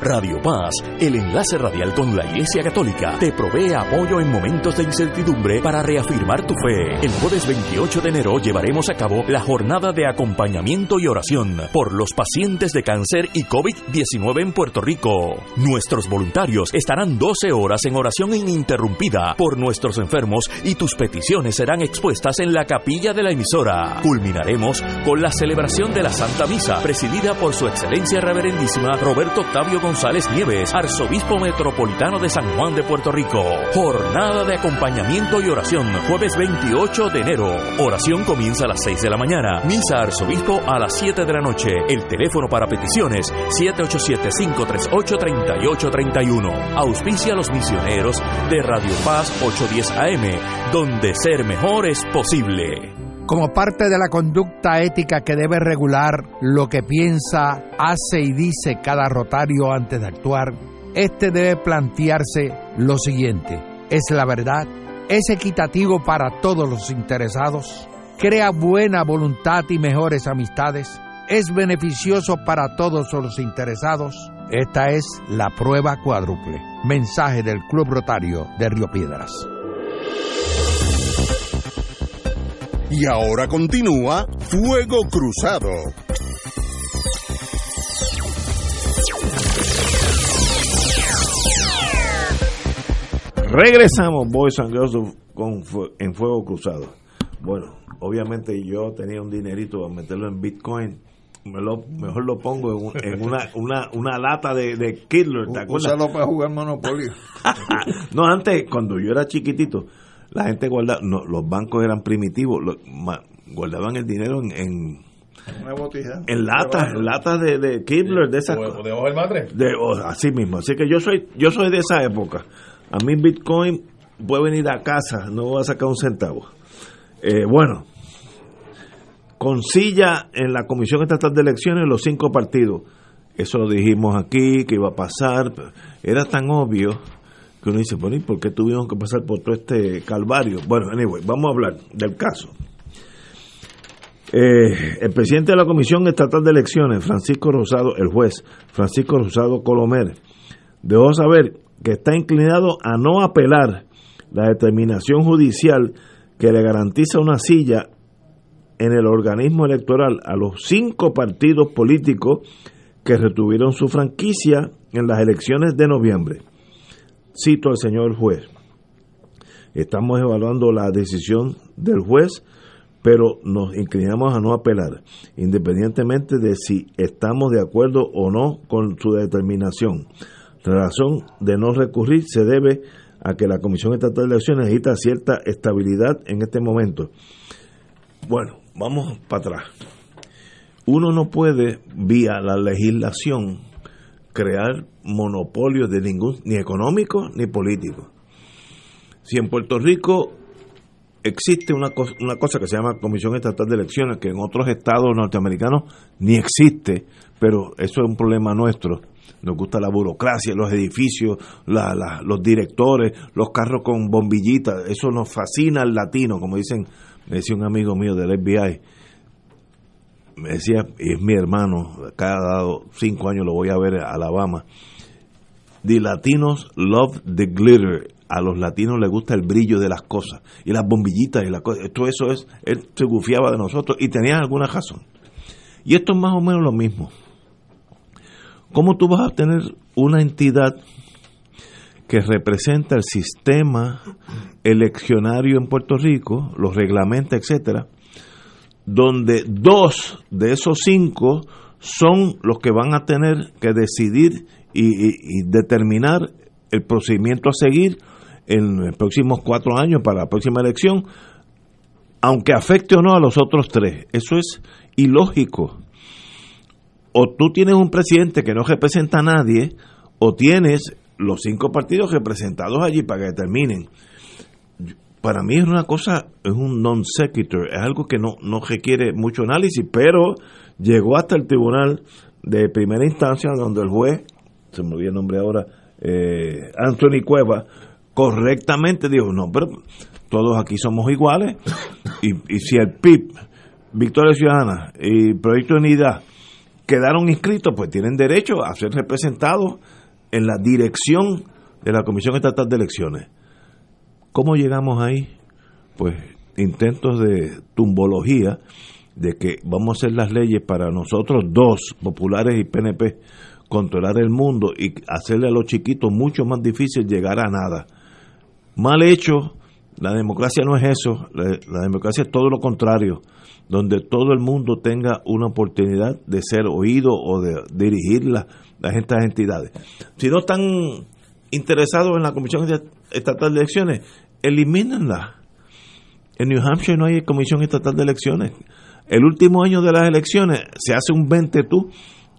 Radio Paz, el enlace radial con la Iglesia Católica, te provee apoyo en momentos de incertidumbre para reafirmar tu fe. El jueves 28 de enero llevaremos a cabo la jornada de acompañamiento y oración por los pacientes de cáncer y COVID-19 en Puerto Rico. Nuestros voluntarios estarán 12 horas en oración ininterrumpida por nuestros enfermos y tus peticiones serán expuestas en la capilla de la emisora. Culminaremos con la celebración de la Santa Misa, presidida por su excelencia reverendísima Roberto Octavio González Nieves, arzobispo metropolitano de San Juan de Puerto Rico. Jornada de acompañamiento y oración, jueves 28 de enero. Oración comienza a las 6 de la mañana. Misa arzobispo a las 7 de la noche. El teléfono para peticiones 787-538-3831. Auspicia a los misioneros de Radio Paz 810 AM, donde ser mejor es posible como parte de la conducta ética que debe regular lo que piensa, hace y dice cada rotario antes de actuar, este debe plantearse lo siguiente, ¿es la verdad? ¿Es equitativo para todos los interesados? ¿Crea buena voluntad y mejores amistades? ¿Es beneficioso para todos los interesados? Esta es la prueba cuádruple. Mensaje del Club Rotario de Río Piedras. Y ahora continúa Fuego Cruzado. Regresamos, Boys and Girls con, en Fuego Cruzado. Bueno, obviamente yo tenía un dinerito a meterlo en Bitcoin. Me lo, mejor lo pongo en, una, una, una lata de, de Kidler, ¿te acuerdas? para jugar Monopoly. no, antes, cuando yo era chiquitito, la gente guardaba, no, los bancos eran primitivos, guardaban el dinero en, en En latas, latas de, de Kibler, de esas cosas. ¿De madre? De, así mismo. Así que yo soy, yo soy de esa época. A mí Bitcoin puede venir a casa, no voy a sacar un centavo. Eh, bueno, con silla en la Comisión Estatal de Elecciones los cinco partidos. Eso lo dijimos aquí, que iba a pasar. Era tan obvio que uno dice, bueno, ¿y por qué tuvimos que pasar por todo este calvario? Bueno, anyway, vamos a hablar del caso. Eh, el presidente de la Comisión Estatal de Elecciones, Francisco Rosado, el juez Francisco Rosado Colomer, dejó saber que está inclinado a no apelar la determinación judicial que le garantiza una silla en el organismo electoral a los cinco partidos políticos que retuvieron su franquicia en las elecciones de noviembre. Cito al señor juez. Estamos evaluando la decisión del juez, pero nos inclinamos a no apelar, independientemente de si estamos de acuerdo o no con su determinación. La razón de no recurrir se debe a que la Comisión Estatal de Elecciones necesita cierta estabilidad en este momento. Bueno, vamos para atrás. Uno no puede, vía la legislación, crear monopolios de ningún, ni económico ni político. Si en Puerto Rico existe una, cosa, una cosa que se llama Comisión Estatal de Elecciones, que en otros estados norteamericanos ni existe, pero eso es un problema nuestro. Nos gusta la burocracia, los edificios, los directores, los carros con bombillitas, eso nos fascina al latino, como dicen, me decía un amigo mío del FBI me decía, es mi hermano, cada cinco años lo voy a ver a Alabama. The Latinos love the glitter. a los latinos les gusta el brillo de las cosas y las bombillitas y las cosas. Todo eso es, él se gufiaba de nosotros y tenía alguna razón. Y esto es más o menos lo mismo. ¿Cómo tú vas a tener una entidad que representa el sistema eleccionario en Puerto Rico, los reglamenta, etcétera, donde dos de esos cinco son los que van a tener que decidir y, determinar el procedimiento a seguir en los próximos cuatro años para la próxima elección, aunque afecte o no a los otros tres. Eso es ilógico. O tú tienes un presidente que no representa a nadie, o tienes los cinco partidos representados allí para que determinen. Para mí es una cosa, es un non sequitur, es algo que no, no requiere mucho análisis, pero llegó hasta el tribunal de primera instancia donde el juez, se me olvidó el nombre ahora, eh, Anthony Cueva, correctamente dijo, no, pero todos aquí somos iguales y, y si el PIB, Victoria Ciudadana y Proyecto Unidad quedaron inscritos, pues tienen derecho a ser representados en la dirección de la Comisión Estatal de Elecciones. ¿Cómo llegamos ahí? Pues intentos de tumbología de que vamos a hacer las leyes para nosotros dos, populares y PNP, controlar el mundo y hacerle a los chiquitos mucho más difícil llegar a nada. Mal hecho, la democracia no es eso, la, democracia es todo lo contrario, donde todo el mundo tenga una oportunidad de ser oído o de dirigirla las estas entidades. Si no están interesados en la Comisión Estatal de Elecciones, elimínenla. En New Hampshire no hay Comisión Estatal de Elecciones. El último año de las elecciones se hace un 20 tú.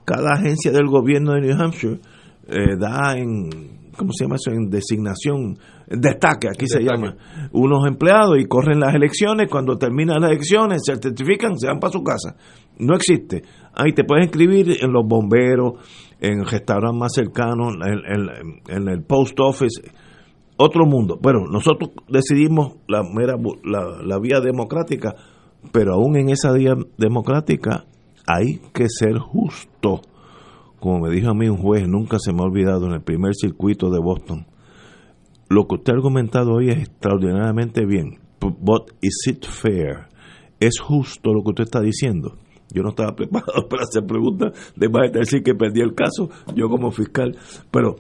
Cada agencia del gobierno de New Hampshire eh, da en ¿cómo se llama eso? En designación, destaque, aquí se llama, unos empleados y corren las elecciones, cuando terminan las elecciones, se certifican, se van para su casa. No existe. Ahí te puedes inscribir en los bomberos, en el restaurante más cercano, en, el post office, otro mundo. Bueno, nosotros decidimos la, mera, la, la vía democrática, pero aún en esa vía democrática hay que ser justo como me dijo a mí un juez, nunca se me ha olvidado en el primer circuito de Boston, lo que usted ha argumentado hoy es extraordinariamente bien. But is it fair? ¿Es justo lo que usted está diciendo? Yo no estaba preparado para hacer preguntas de más decir que perdí el caso, yo como fiscal, pero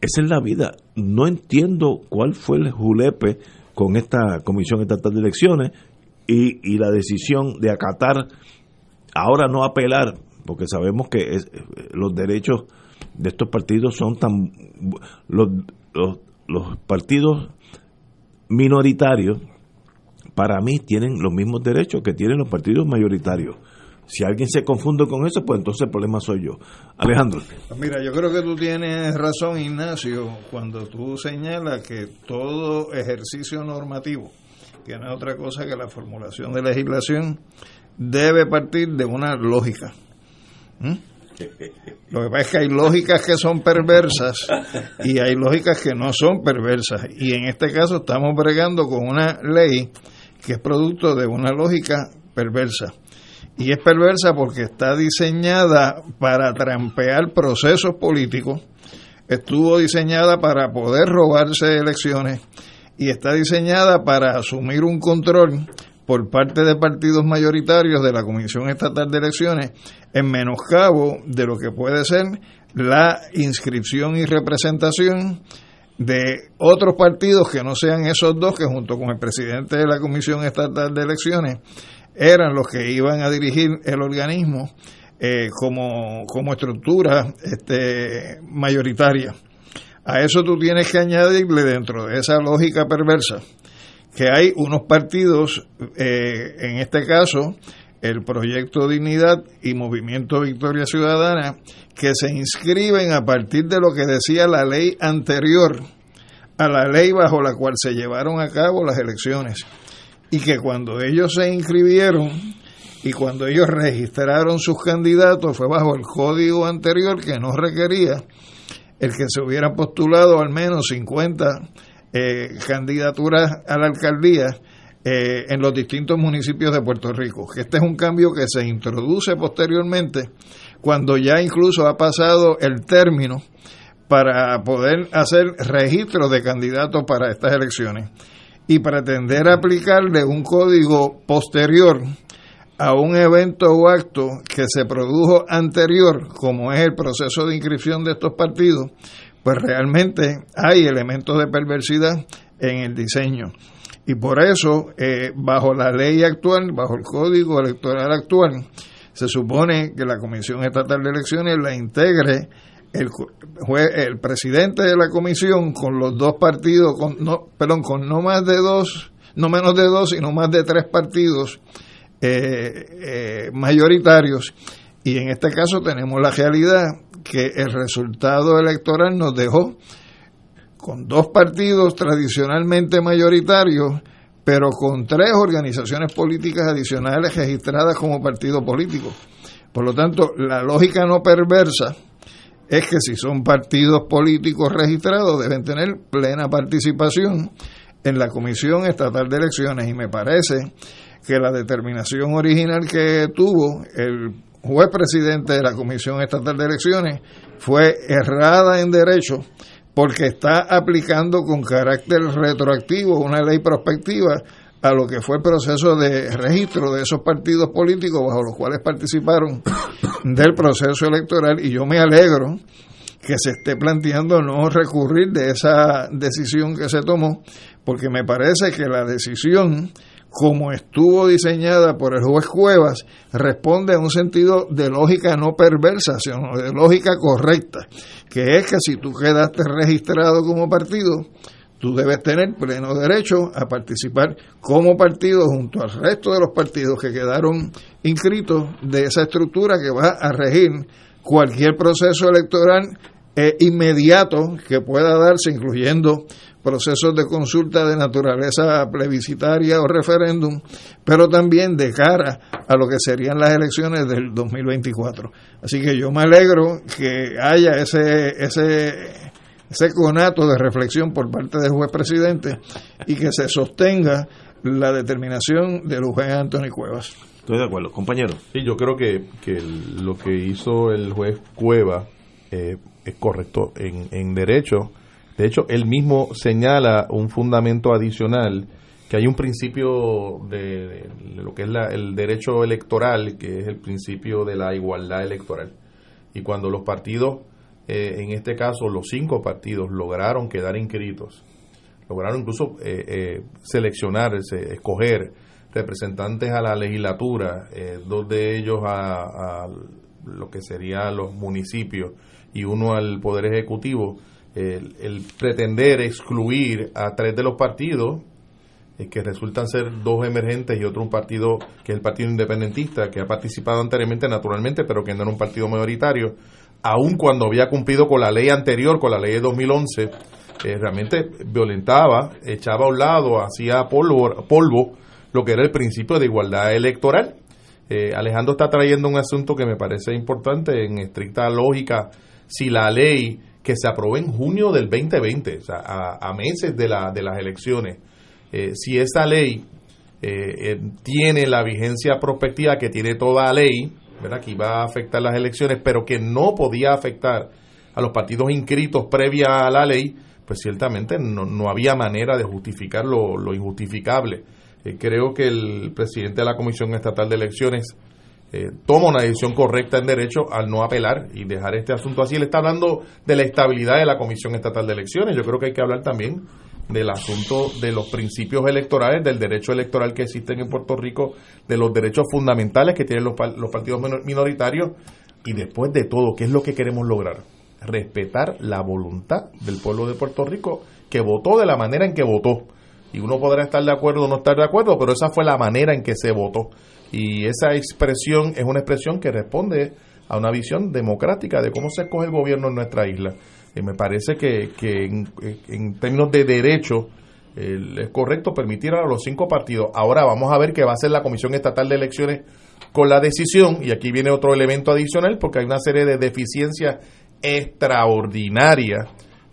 esa es la vida. No entiendo cuál fue el julepe con esta Comisión Estatal de Elecciones y, y la decisión de acatar, ahora no apelar, porque sabemos que los derechos de estos partidos son tan... Los, los, partidos minoritarios, para mí, tienen los mismos derechos que tienen los partidos mayoritarios. Si alguien se confunde con eso, pues entonces el problema soy yo. Alejandro. Pues mira, yo creo que tú tienes razón, Ignacio, cuando tú señalas que todo ejercicio normativo, que no es otra cosa que la formulación de legislación, debe partir de una lógica. ¿Mm? Lo que pasa es que hay lógicas que son perversas y hay lógicas que no son perversas. Y en este caso estamos bregando con una ley que es producto de una lógica perversa. Y es perversa porque está diseñada para trampear procesos políticos, estuvo diseñada para poder robarse elecciones y está diseñada para asumir un control por parte de partidos mayoritarios de la Comisión Estatal de Elecciones en menoscabo de lo que puede ser la inscripción y representación de otros partidos que no sean esos dos que junto con el presidente de la Comisión Estatal de Elecciones eran los que iban a dirigir el organismo eh, como, como estructura este, mayoritaria. A eso tú tienes que añadirle dentro de esa lógica perversa que hay unos partidos, eh, en este caso, el Proyecto Dignidad y Movimiento Victoria Ciudadana, que se inscriben a partir de lo que decía la ley anterior a la ley bajo la cual se llevaron a cabo las elecciones. Y que cuando ellos se inscribieron y cuando ellos registraron sus candidatos fue bajo el código anterior que no requería el que se hubiera postulado al menos 50 eh, candidaturas a la alcaldía eh, en los distintos municipios de Puerto Rico. Este es un cambio que se introduce posteriormente cuando ya incluso ha pasado el término para poder hacer registros de candidatos para estas elecciones y pretender aplicarle un código posterior a un evento o acto que se produjo anterior, como es el proceso de inscripción de estos partidos, pues realmente hay elementos de perversidad en el diseño. Y por eso, eh, bajo la ley actual, bajo el código electoral actual, se supone que la Comisión Estatal de Elecciones la integre el, el presidente de la comisión con los dos partidos, con no, perdón, con no más de dos, no menos de dos, sino más de tres partidos eh, eh, mayoritarios. Y en este caso tenemos la realidad que el resultado electoral nos dejó con dos partidos tradicionalmente mayoritarios, pero con tres organizaciones políticas adicionales registradas como partido político. Por lo tanto, la lógica no perversa es que si son partidos políticos registrados deben tener plena participación en la Comisión Estatal de Elecciones. Y me parece que la determinación original que tuvo el juez presidente de la Comisión Estatal de Elecciones fue errada en derecho porque está aplicando con carácter retroactivo una ley prospectiva a lo que fue el proceso de registro de esos partidos políticos bajo los cuales participaron del proceso electoral y yo me alegro que se esté planteando no recurrir de esa decisión que se tomó, porque me parece que la decisión, como estuvo diseñada por el juez Cuevas, responde a un sentido de lógica no perversa, sino de lógica correcta, que es que si tú quedaste registrado como partido, tú debes tener pleno derecho a participar como partido junto al resto de los partidos que quedaron inscritos de esa estructura que va a regir cualquier proceso electoral eh, inmediato que pueda darse, incluyendo procesos de consulta de naturaleza plebiscitaria o referéndum, pero también de cara a lo que serían las elecciones del 2024. Así que yo me alegro que haya ese, ese ese conato de reflexión por parte del juez presidente y que se sostenga la determinación del juez Antonio Cuevas. Estoy de acuerdo, compañero. Sí, yo creo que, que lo que hizo el juez Cueva eh, es correcto en, en derecho. De hecho, él mismo señala un fundamento adicional, que hay un principio de, lo que es el derecho electoral, que es el principio de la igualdad electoral. Y cuando los partidos eh, en este caso los cinco partidos lograron quedar inscritos, lograron incluso eh, eh, seleccionar, escoger representantes a la legislatura, dos de ellos a, lo que serían los municipios y uno al Poder Ejecutivo, el, pretender excluir a tres de los partidos, que resultan ser dos emergentes y otro un partido que es el Partido Independentista, que ha participado anteriormente naturalmente, pero que no era un partido mayoritario, aun cuando había cumplido con la ley anterior, con la ley de 2011, eh, realmente violentaba, echaba a un lado, hacía polvo, polvo lo que era el principio de igualdad electoral. Eh, Alejandro está trayendo un asunto que me parece importante en estricta lógica. Si la ley que se aprobó en junio del 2020, o sea, a, meses de, la, de las elecciones, eh, si esa ley tiene la vigencia prospectiva que tiene toda ley, ¿verdad? que iba a afectar las elecciones, pero que no podía afectar a los partidos inscritos previa a la ley, pues ciertamente no, había manera de justificar lo, injustificable. Eh, creo que el presidente de la Comisión Estatal de Elecciones eh, toma una decisión correcta en derecho al no apelar y dejar este asunto así. Él está hablando de la estabilidad de la Comisión Estatal de Elecciones. Yo creo que hay que hablar también del asunto de los principios electorales, del derecho electoral que existen en Puerto Rico, de los derechos fundamentales que tienen los, los partidos minoritarios y después de todo, ¿qué es lo que queremos lograr? Respetar la voluntad del pueblo de Puerto Rico que votó de la manera en que votó. Y uno podrá estar de acuerdo o no estar de acuerdo, pero esa fue la manera en que se votó. Y esa expresión es una expresión que responde a una visión democrática de cómo se escoge el gobierno en nuestra isla me parece que, en, términos de derecho es correcto permitir a los cinco partidos. Ahora vamos a ver qué va a hacer la Comisión Estatal de Elecciones con la decisión, y aquí viene otro elemento adicional, porque hay una serie de deficiencias extraordinarias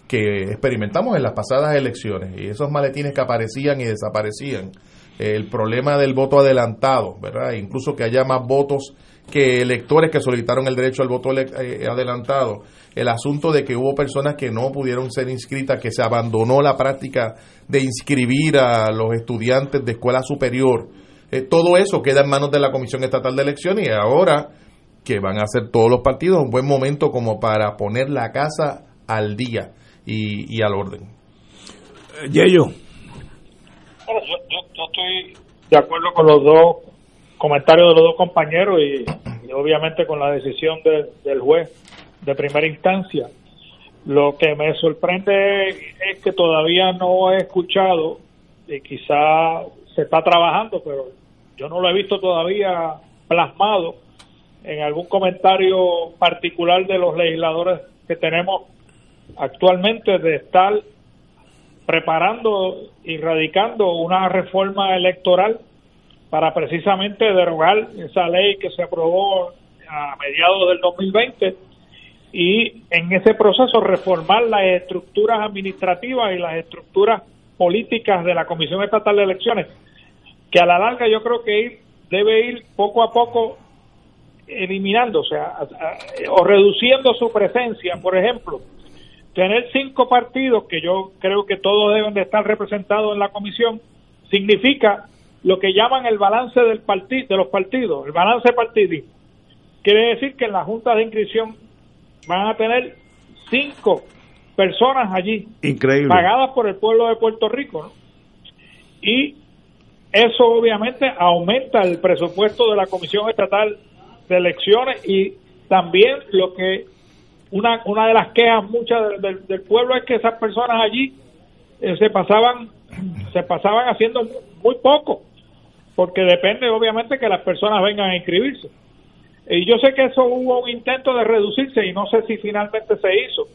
que experimentamos en las pasadas elecciones, y esos maletines que aparecían y desaparecían, el problema del voto adelantado, ¿verdad? Incluso que haya más votos que electores que solicitaron el derecho al voto eh, adelantado. El asunto de que hubo personas que no pudieron ser inscritas, que se abandonó la práctica de inscribir a los estudiantes de escuela superior. Eh, todo eso queda en manos de la Comisión Estatal de Elecciones y ahora que van a hacer todos los partidos, un buen momento como para poner la casa al día y, al orden. Eh, Yello. Bueno, yo, estoy de acuerdo con los dos comentarios de los dos compañeros y, obviamente con la decisión del juez de primera instancia. Lo que me sorprende es que todavía no he escuchado, y quizá se está trabajando, pero yo no lo he visto todavía plasmado en algún comentario particular de los legisladores que tenemos actualmente de estar preparando y radicando una reforma electoral para precisamente derogar esa ley que se aprobó a mediados del 2020 y en ese proceso reformar las estructuras administrativas y las estructuras políticas de la Comisión Estatal de Elecciones, que a la larga yo creo que debe ir poco a poco eliminando, o sea, o reduciendo su presencia, por ejemplo, tener cinco partidos que yo creo que todos deben de estar representados en la comisión significa lo que llaman el balance del partido de los partidos, el balance partidismo. Quiere decir que en la junta de inscripción van a tener cinco personas allí, Increíble. pagadas por el pueblo de Puerto Rico, y eso obviamente aumenta el presupuesto de la Comisión Estatal de elecciones y también lo que una, una de las quejas muchas del, pueblo es que esas personas allí eh, se pasaban se pasaban haciendo muy poco porque depende obviamente que las personas vengan a inscribirse y yo sé que eso hubo un intento de reducirse y no sé si finalmente se hizo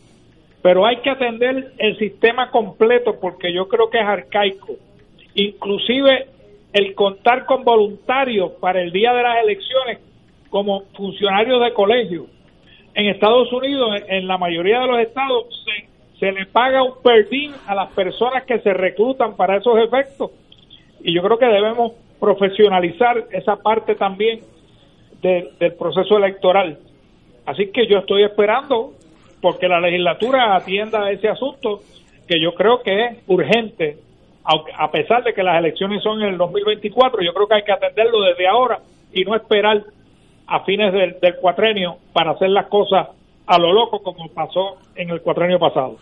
pero hay que atender el sistema completo porque yo creo que es arcaico inclusive el contar con voluntarios para el día de las elecciones como funcionarios de colegio. En Estados Unidos, en la mayoría de los estados, se, se le paga un perdín a las personas que se reclutan para esos efectos. Y yo creo que debemos profesionalizar esa parte también del proceso electoral. Así que yo estoy esperando porque la legislatura atienda ese asunto que yo creo que es urgente, a pesar de que las elecciones son en el 2024, yo creo que hay que atenderlo desde ahora y no esperar a fines del, del cuatrenio para hacer las cosas a lo loco como pasó en el cuatrenio pasado.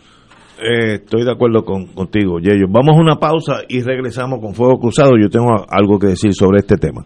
Eh, estoy de acuerdo con, contigo, Yeyo. Vamos a una pausa y regresamos con Fuego Cruzado. Yo tengo algo que decir sobre este tema.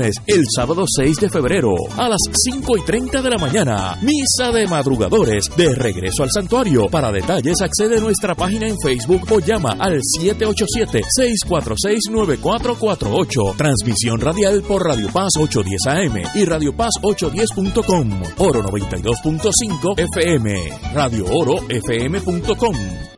el sábado 6 de febrero a las 5 y 30 de la mañana. Misa de madrugadores de regreso al santuario. Para detalles accede a nuestra página en Facebook o llama al 787-646-9448. Transmisión radial por Radio Paz 810 AM y Radio Paz 810.com. Oro 92.5 FM. Radio Oro FM.com.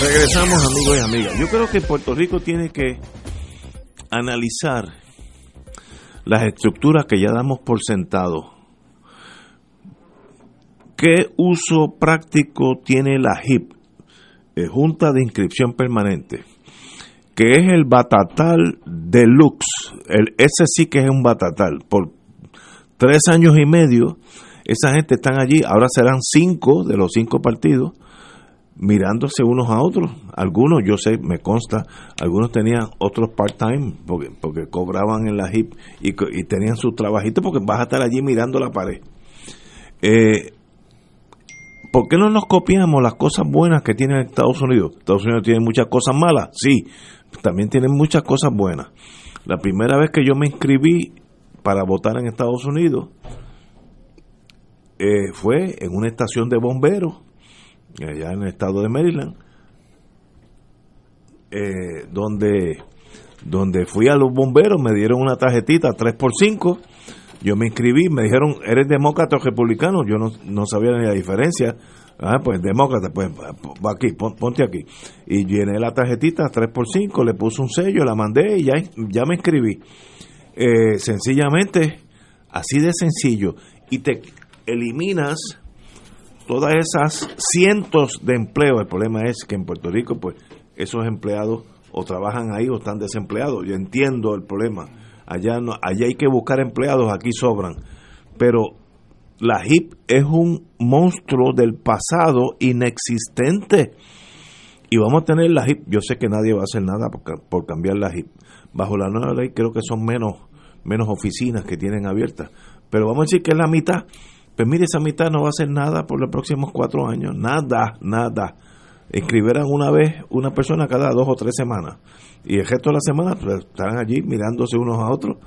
Regresamos amigos y amigas. Yo creo que Puerto Rico tiene que analizar las estructuras que ya damos por sentado. ¿Qué uso práctico tiene la HIP, eh, Junta de Inscripción Permanente? Que es el batatal deluxe. El, ese sí que es un batatal. Por tres años y medio, esa gente están allí. Ahora serán cinco de los cinco partidos mirándose unos a otros. Algunos, yo sé, me consta, algunos tenían otros part-time porque, porque cobraban en la HIP y, y, tenían su trabajito porque vas a estar allí mirando la pared. Eh, ¿Por qué no nos copiamos las cosas buenas que tiene Estados Unidos? Estados Unidos tiene muchas cosas malas, sí, también tiene muchas cosas buenas. La primera vez que yo me inscribí para votar en Estados Unidos eh, fue en una estación de bomberos allá en el estado de Maryland, eh, donde, donde fui a los bomberos, me dieron una tarjetita 3x5, yo me inscribí, me dijeron, ¿eres demócrata o republicano? Yo no, no sabía ni la diferencia. Ah, pues demócrata, pues va aquí, ponte aquí. Y llené la tarjetita 3x5, le puse un sello, la mandé y ya, ya me inscribí. Eh, sencillamente, así de sencillo. Y te eliminas todas esas cientos de empleos. El problema es que en Puerto Rico, pues, esos empleados o trabajan ahí o están desempleados. Yo entiendo el problema. Allá no, allá hay que buscar empleados, aquí sobran. Pero la HIP es un monstruo del pasado inexistente. Y vamos a tener la HIP. Yo sé que nadie va a hacer nada por, por cambiar la HIP. Bajo la nueva ley creo que son menos, menos oficinas que tienen abiertas. Pero vamos a decir que es la mitad pues mire, esa mitad no va a hacer nada por los próximos cuatro años. Nada, nada. Escribieran una vez una persona cada dos o tres semanas. Y el resto de la semana pues, estarán allí mirándose unos a otros,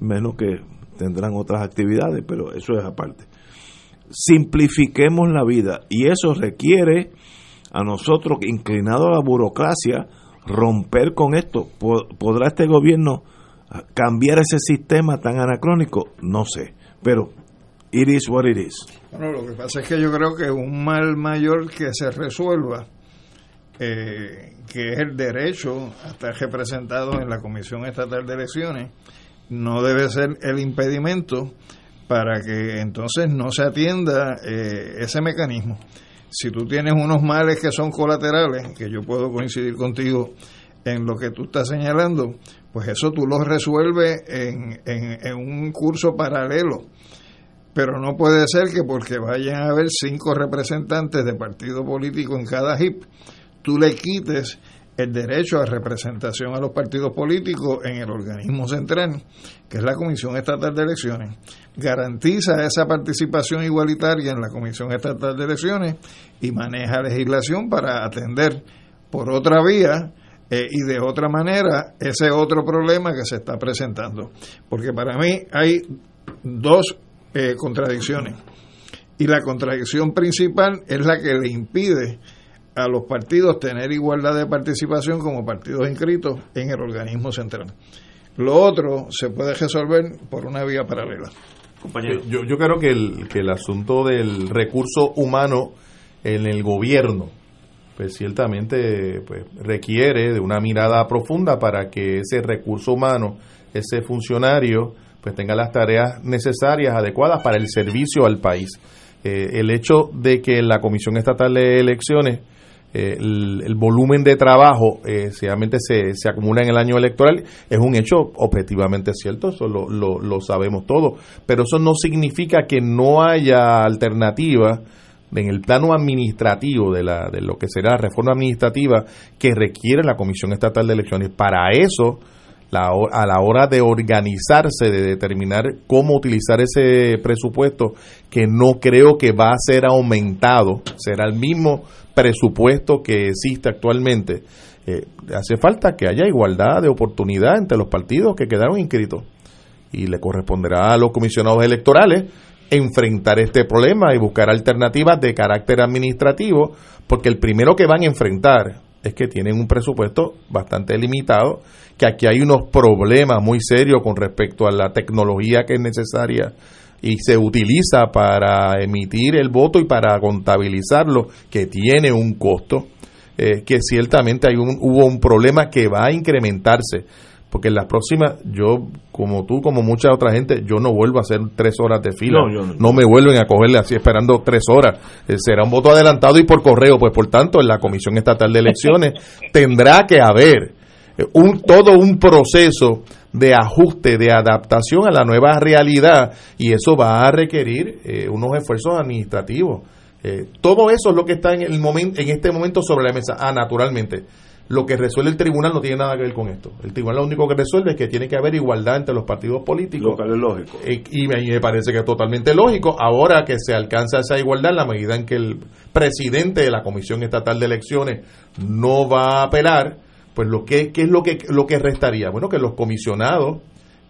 menos que tendrán otras actividades, pero eso es aparte. Simplifiquemos la vida y eso requiere a nosotros, inclinados a la burocracia, romper con esto. ¿Podrá este gobierno cambiar ese sistema tan anacrónico? No sé, pero It is what it is. Bueno, lo que pasa es que yo creo que un mal mayor que se resuelva, eh, que es el derecho a estar representado en la Comisión Estatal de Elecciones, no debe ser el impedimento para que entonces no se atienda eh, ese mecanismo. Si tú tienes unos males que son colaterales, que yo puedo coincidir contigo en lo que tú estás señalando, pues eso tú lo resuelves en, en un curso paralelo pero no puede ser que porque vayan a haber cinco representantes de partido político en cada HIP, tú le quites el derecho a representación a los partidos políticos en el organismo central, que es la Comisión Estatal de Elecciones. Garantiza esa participación igualitaria en la Comisión Estatal de Elecciones y maneja legislación para atender por otra vía eh, y de otra manera ese otro problema que se está presentando. Porque para mí hay dos eh, contradicciones. Y la contradicción principal es la que le impide a los partidos tener igualdad de participación como partidos inscritos en el organismo central. Lo otro se puede resolver por una vía paralela. Yo, yo creo que el, que el asunto del recurso humano en el gobierno, pues ciertamente pues, requiere de una mirada profunda para que ese recurso humano, ese funcionario, pues tenga las tareas necesarias, adecuadas para el servicio al país. Eh, el hecho de que la Comisión Estatal de Elecciones eh, el, volumen de trabajo eh, se, se acumula en el año electoral es un hecho objetivamente cierto, eso lo, lo, sabemos todos, pero eso no significa que no haya alternativa en el plano administrativo de, la, de lo que será la reforma administrativa que requiere la Comisión Estatal de Elecciones. Para eso, a la hora de organizarse, de determinar cómo utilizar ese presupuesto, que no creo que va a ser aumentado, será el mismo presupuesto que existe actualmente. Eh, hace falta que haya igualdad de oportunidad entre los partidos que quedaron inscritos y le corresponderá a los comisionados electorales enfrentar este problema y buscar alternativas de carácter administrativo, porque el primero que van a enfrentar es que tienen un presupuesto bastante limitado, que aquí hay unos problemas muy serios con respecto a la tecnología que es necesaria y se utiliza para emitir el voto y para contabilizarlo, que tiene un costo, eh, que ciertamente hay un, hubo un problema que va a incrementarse porque en las próximas, yo, como tú, como mucha otra gente, yo no vuelvo a hacer tres horas de fila. No, me vuelven a cogerle así esperando tres horas. Eh, será un voto adelantado y por correo. Pues por tanto, en la Comisión Estatal de Elecciones tendrá que haber eh, un, todo un proceso de ajuste, de adaptación a la nueva realidad y eso va a requerir eh, unos esfuerzos administrativos. todo eso es lo que está en, el momento, en este momento sobre la mesa. Ah, naturalmente lo que resuelve el tribunal no tiene nada que ver con esto. El tribunal lo único que resuelve es que tiene que haber igualdad entre los partidos políticos. Lo es lógico. Y, me, parece que es totalmente lógico. Ahora que se alcanza esa igualdad, en la medida en que el presidente de la Comisión Estatal de Elecciones no va a apelar, pues lo que ¿qué es lo que lo que restaría? Bueno, que los comisionados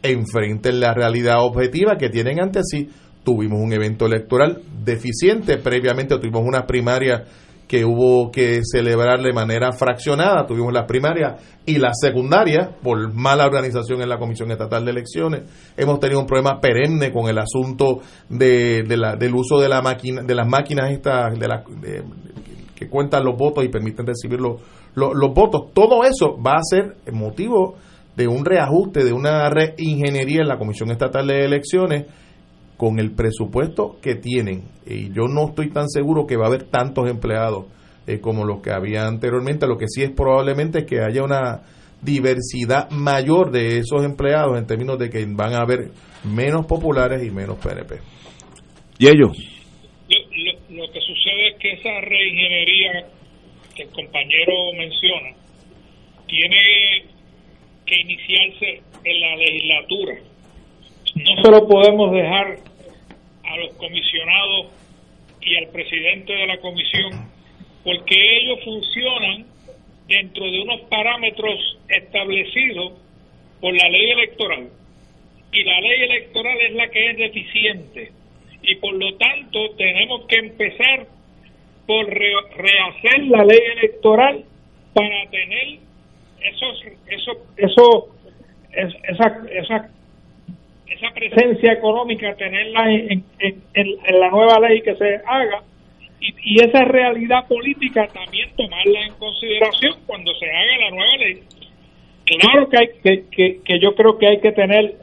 enfrenten la realidad objetiva que tienen ante sí. Tuvimos un evento electoral deficiente, previamente tuvimos una primaria que hubo que celebrar de manera fraccionada. Tuvimos las primarias y las secundarias por mala organización en la Comisión Estatal de Elecciones. Hemos tenido un problema perenne con el asunto de, la, del uso de, la máquina, de las máquinas estas de la, que cuentan los votos y permiten recibir los, los, votos. Todo eso va a ser motivo de un reajuste, de una reingeniería en la Comisión Estatal de Elecciones con el presupuesto que tienen, y yo no estoy tan seguro que va a haber tantos empleados eh, como los que había anteriormente, lo que sí es probablemente que haya una diversidad mayor de esos empleados en términos de que van a haber menos populares y menos PNP. ¿Y ellos? Lo, lo que sucede es que esa reingeniería que el compañero menciona tiene que iniciarse en la legislatura. No se lo podemos dejar a los comisionados y al presidente de la comisión, porque ellos funcionan dentro de unos parámetros establecidos por la ley electoral. Y la ley electoral es la que es deficiente. Y por lo tanto tenemos que empezar por rehacer la ley electoral para tener esos, eso, eso, esa, esa esa presencia económica, tenerla en, en, la nueva ley que se haga y, esa realidad política también tomarla en consideración cuando se haga la nueva ley. Claro que, hay, que, que, yo creo que hay que tener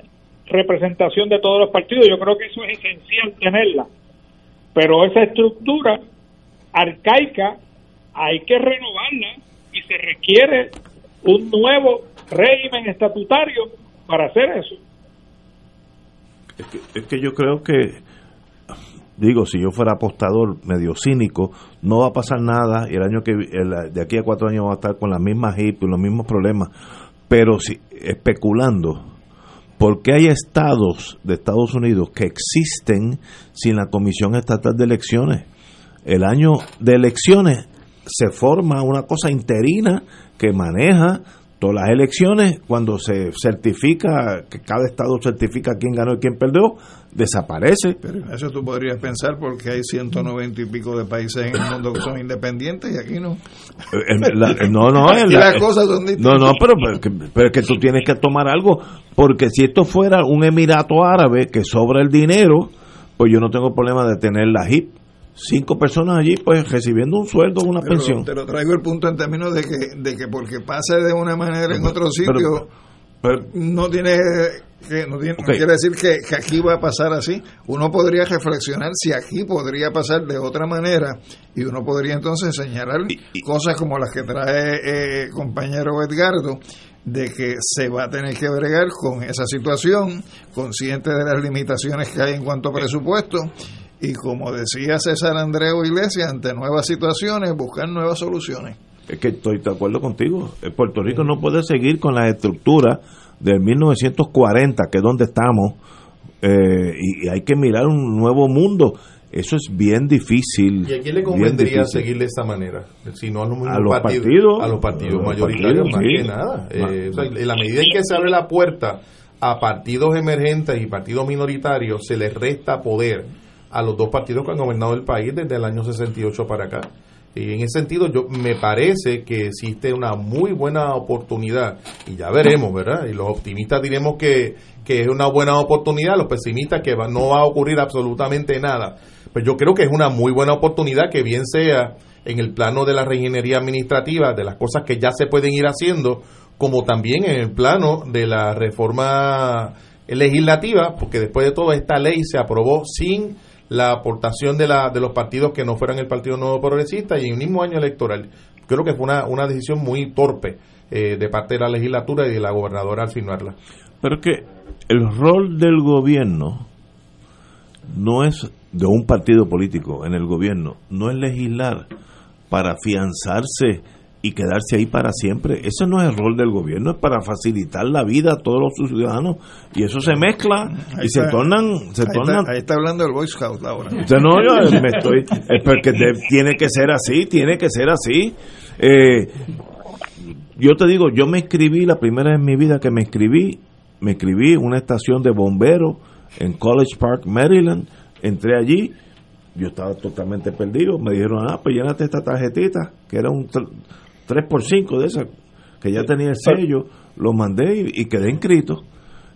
representación de todos los partidos, yo creo que eso es esencial tenerla, pero esa estructura arcaica hay que renovarla y se requiere un nuevo régimen estatutario para hacer eso. Es que, yo creo que, digo, si yo fuera apostador medio cínico, no va a pasar nada y el año que de aquí a cuatro años va a estar con las mismas HIP y los mismos problemas. Pero si especulando, ¿por qué hay estados de Estados Unidos que existen sin la Comisión Estatal de Elecciones? El año de elecciones se forma una cosa interina que maneja todas las elecciones, cuando se certifica, que cada estado certifica quién ganó y quién perdió, desaparece. Pero eso tú podrías pensar porque hay 190 y pico de países en el mundo que son independientes y aquí no. Eh, la- no, no, la- las cosas son. No, no, pero, pero, que- pero que tú tienes que tomar algo, porque si esto fuera un Emirato Árabe que sobra el dinero, pues yo no tengo problema de tener la HIP. Cinco personas allí, pues recibiendo un sueldo, una Pero pensión. Te lo traigo el punto en términos de que, de que porque pase de una manera en otro sitio, pero- no tiene que no, tiene, no Ok. quiere decir que, que aquí va a pasar así. Uno podría reflexionar si aquí podría pasar de otra manera y uno podría entonces señalar cosas como las que trae eh, compañero Edgardo de que se va a tener que bregar con esa situación, consciente de las limitaciones que hay en cuanto a presupuesto y como decía César Andreu Iglesias, ante nuevas situaciones, buscar nuevas soluciones. Es que estoy de acuerdo contigo. Eh, Puerto Rico no puede seguir con la estructura del 1940, que es donde estamos, eh, y, hay que mirar un nuevo mundo. Eso es bien difícil. ¿Y a quién le convendría seguir de esta manera? Si no a los, mismos A los partidos. a los partidos mayoritarios, partidos, más sí. que nada. Eh, o sea, en la medida en que se abre la puerta a partidos emergentes y partidos minoritarios, se les resta poder a los dos partidos que han gobernado el país desde el año 68 para acá. Y en ese sentido, yo me parece que existe una muy buena oportunidad, y ya veremos, ¿verdad? Y los optimistas diremos que, que es una buena oportunidad, los pesimistas que va- no va a ocurrir absolutamente nada. Pero yo creo que es una muy buena oportunidad que bien sea en el plano de la reingeniería administrativa, de las cosas que ya se pueden ir haciendo, como también en el plano de la reforma legislativa, porque después de todo esta ley se aprobó sin la aportación de, la, de los partidos que no fueran el Partido Nuevo Progresista y en el mismo año electoral. Creo que fue una, una decisión muy torpe eh, de parte de la legislatura y de la gobernadora al firmarla. Pero que el rol del gobierno no es de un partido político en el gobierno, no es legislar para afianzarse y quedarse ahí para siempre. Ese no es el rol del gobierno, es para facilitar la vida a todos los ciudadanos y eso se mezcla y se tornan se ahí, tornan está, ahí está hablando el Boy Scout ahora. sea, no, yo me estoy. Es porque tiene que ser así, tiene que ser así. Eh, yo te digo, yo me inscribí, la primera vez en mi vida que me inscribí, me inscribí en una estación de bomberos en College Park, Maryland. Entré allí, yo estaba totalmente perdido. Me dijeron, ah, pues llénate esta tarjetita, que era un 3x5 de esas, que ya tenía el sello. Lo mandé y, y quedé inscrito.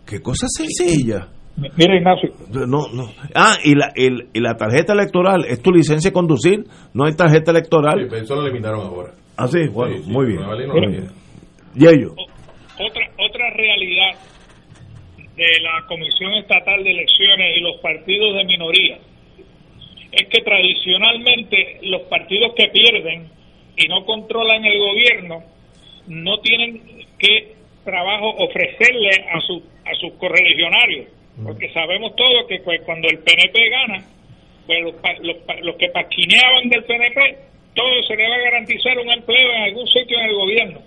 Qué cosa sencilla. Mira, Ignacio. No, no. Ah, y la, el- y la tarjeta electoral, ¿es tu licencia de conducir? No hay tarjeta electoral. Sí, eso lo eliminaron ahora. Ah, sí, bueno, Sí, sí, muy bien. no Muy bien. Y ellos. Otra, otra realidad de la Comisión Estatal de Elecciones y los partidos de minoría es que tradicionalmente los partidos que pierden y no controlan el gobierno no tienen que trabajo ofrecerle a, su, a sus correligionarios, porque sabemos todos que pues, cuando el PNP gana, pues los, los, los que pasquineaban del PNP, todo se le va a garantizar un empleo en algún sitio en el gobierno.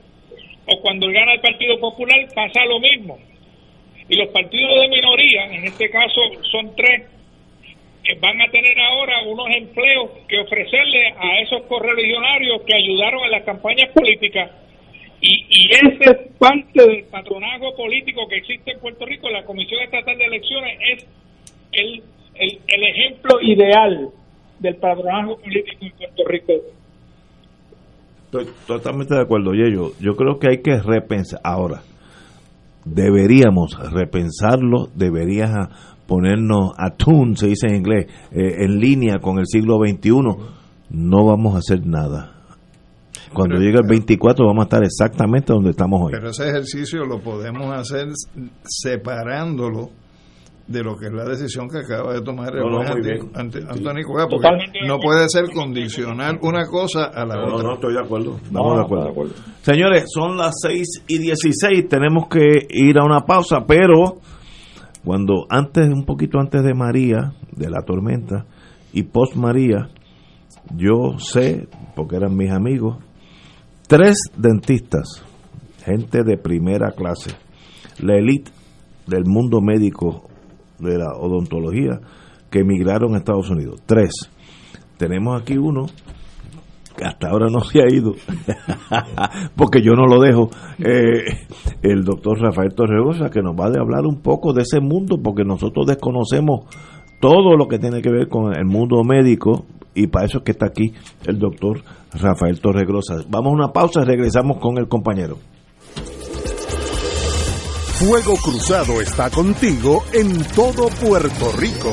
O cuando gana el Partido Popular pasa lo mismo. Y los partidos de minoría, en este caso son tres, van a tener ahora unos empleos que ofrecerle a esos correligionarios que ayudaron en las campañas políticas. Y, y ese es parte del patronazgo político que existe en Puerto Rico. La Comisión Estatal de Elecciones es el, el, ejemplo ideal del patronazgo político en Puerto Rico. Estoy totalmente de acuerdo, Yello. Yo creo que hay que repensar. Ahora, deberíamos repensarlo, deberíamos ponernos atún, se dice en inglés, eh, en línea con el siglo XXI. No vamos a hacer nada. Cuando llegue el 24 vamos a estar exactamente donde estamos hoy. Pero ese ejercicio lo podemos hacer separándolo de lo que es la decisión que acaba de tomar el No, no. Anti- Sí. Antonio porque Totalmente no puede ser condicional una cosa a la No, no, otra. no, estoy de acuerdo. Estamos No, de acuerdo. Señores, son las 6 y 16. Tenemos que ir a una pausa, pero cuando antes, un poquito antes de María, de la tormenta, y post María, yo sé, porque eran mis amigos, tres dentistas, gente de primera clase, la elite del mundo médico de la odontología, que emigraron a Estados Unidos. Tres. Tenemos aquí uno hasta ahora no se ha ido, porque yo no lo dejo, eh, el doctor Rafael Torregosa, que nos va a hablar un poco de ese mundo, porque nosotros desconocemos todo lo que tiene que ver con el mundo médico, y para eso es que está aquí el doctor Rafael Torregrosa. Vamos a una pausa y regresamos con el compañero. Fuego Cruzado está contigo en todo Puerto Rico.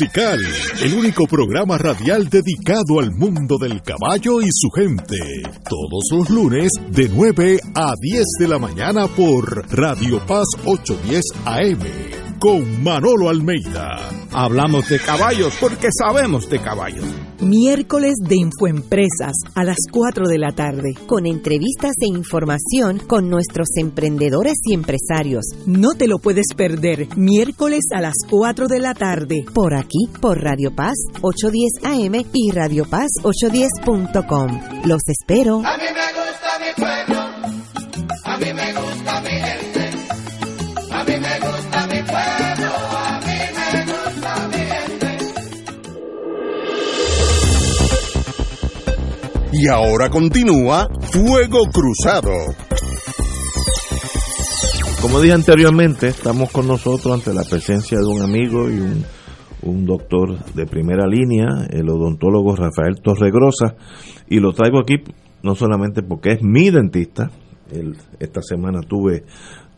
El único programa radial dedicado al mundo del caballo y su gente. Todos los lunes de 9 a 10 de la mañana por Radio Paz 810 AM con Manolo Almeida. Hablamos de caballos porque sabemos de caballos. Miércoles de Infoempresas a las 4 de la tarde, con entrevistas e información con nuestros emprendedores y empresarios. No te lo puedes perder, miércoles a las 4 de la tarde, por aquí, por Radio Paz 810 AM y Radio Paz 810.com. Los espero. A mí me gusta mi pueblo, a mí me gusta mi gente, Y ahora continúa Fuego Cruzado. Como dije anteriormente, estamos con nosotros ante la presencia de un amigo y un, un doctor de primera línea, el odontólogo Rafael Torregrosa, y lo traigo aquí no solamente porque es mi dentista, el- esta semana tuve,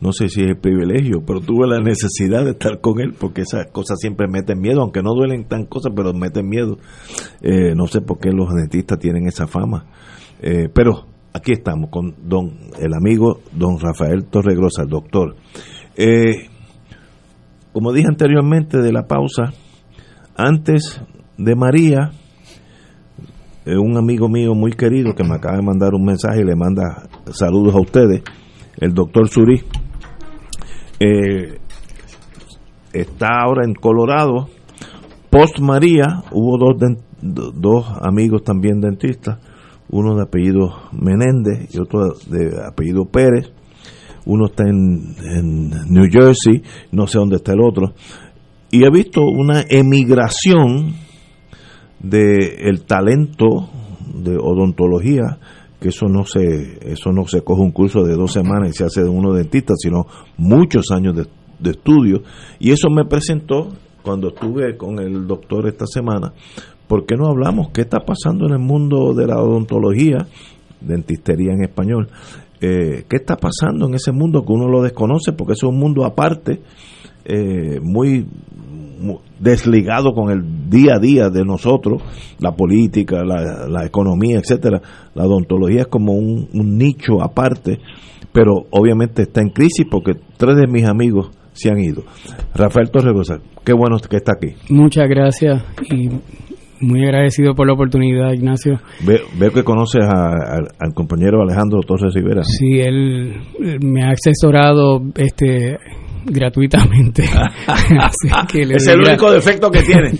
no sé si es el privilegio, pero tuve la necesidad de estar con él porque esas cosas siempre meten miedo, aunque no duelen tan cosas, pero meten miedo. Eh, no sé por qué los dentistas tienen esa fama. Eh, pero aquí estamos con don el amigo don Rafael Torregrosa, el doctor. Eh, como dije anteriormente de la pausa, antes de María, un amigo mío muy querido que me acaba de mandar un mensaje y le manda saludos a ustedes, el doctor Surí, eh, está ahora en Colorado. Post María hubo dos, dos amigos también dentistas, uno de apellido Menéndez y otro de apellido Pérez. Uno está en, New Jersey, no sé dónde está el otro. Y he visto una emigración de el talento de odontología que eso no se eso no se coge un curso de dos semanas y se hace de uno dentista sino muchos años de, de estudio. Y eso me presentó cuando estuve con el doctor esta semana ¿por qué no hablamos qué está pasando en el mundo de la odontología dentistería en español eh, qué está pasando en ese mundo que uno lo desconoce porque es un mundo aparte eh, muy mu- desligado con el día a día de nosotros, la política, la, la economía, etcétera. La odontología es como un, un nicho aparte, pero obviamente está en crisis porque tres de mis amigos se han ido. Rafael Torregosa, qué bueno que está aquí. Muchas gracias y muy agradecido por la oportunidad, Ignacio. Ve- veo que conoces a- al- al compañero Alejandro Torres Rivera. Sí, él eh, me ha asesorado este gratuitamente. Así que le Es doy el único defecto que tiene.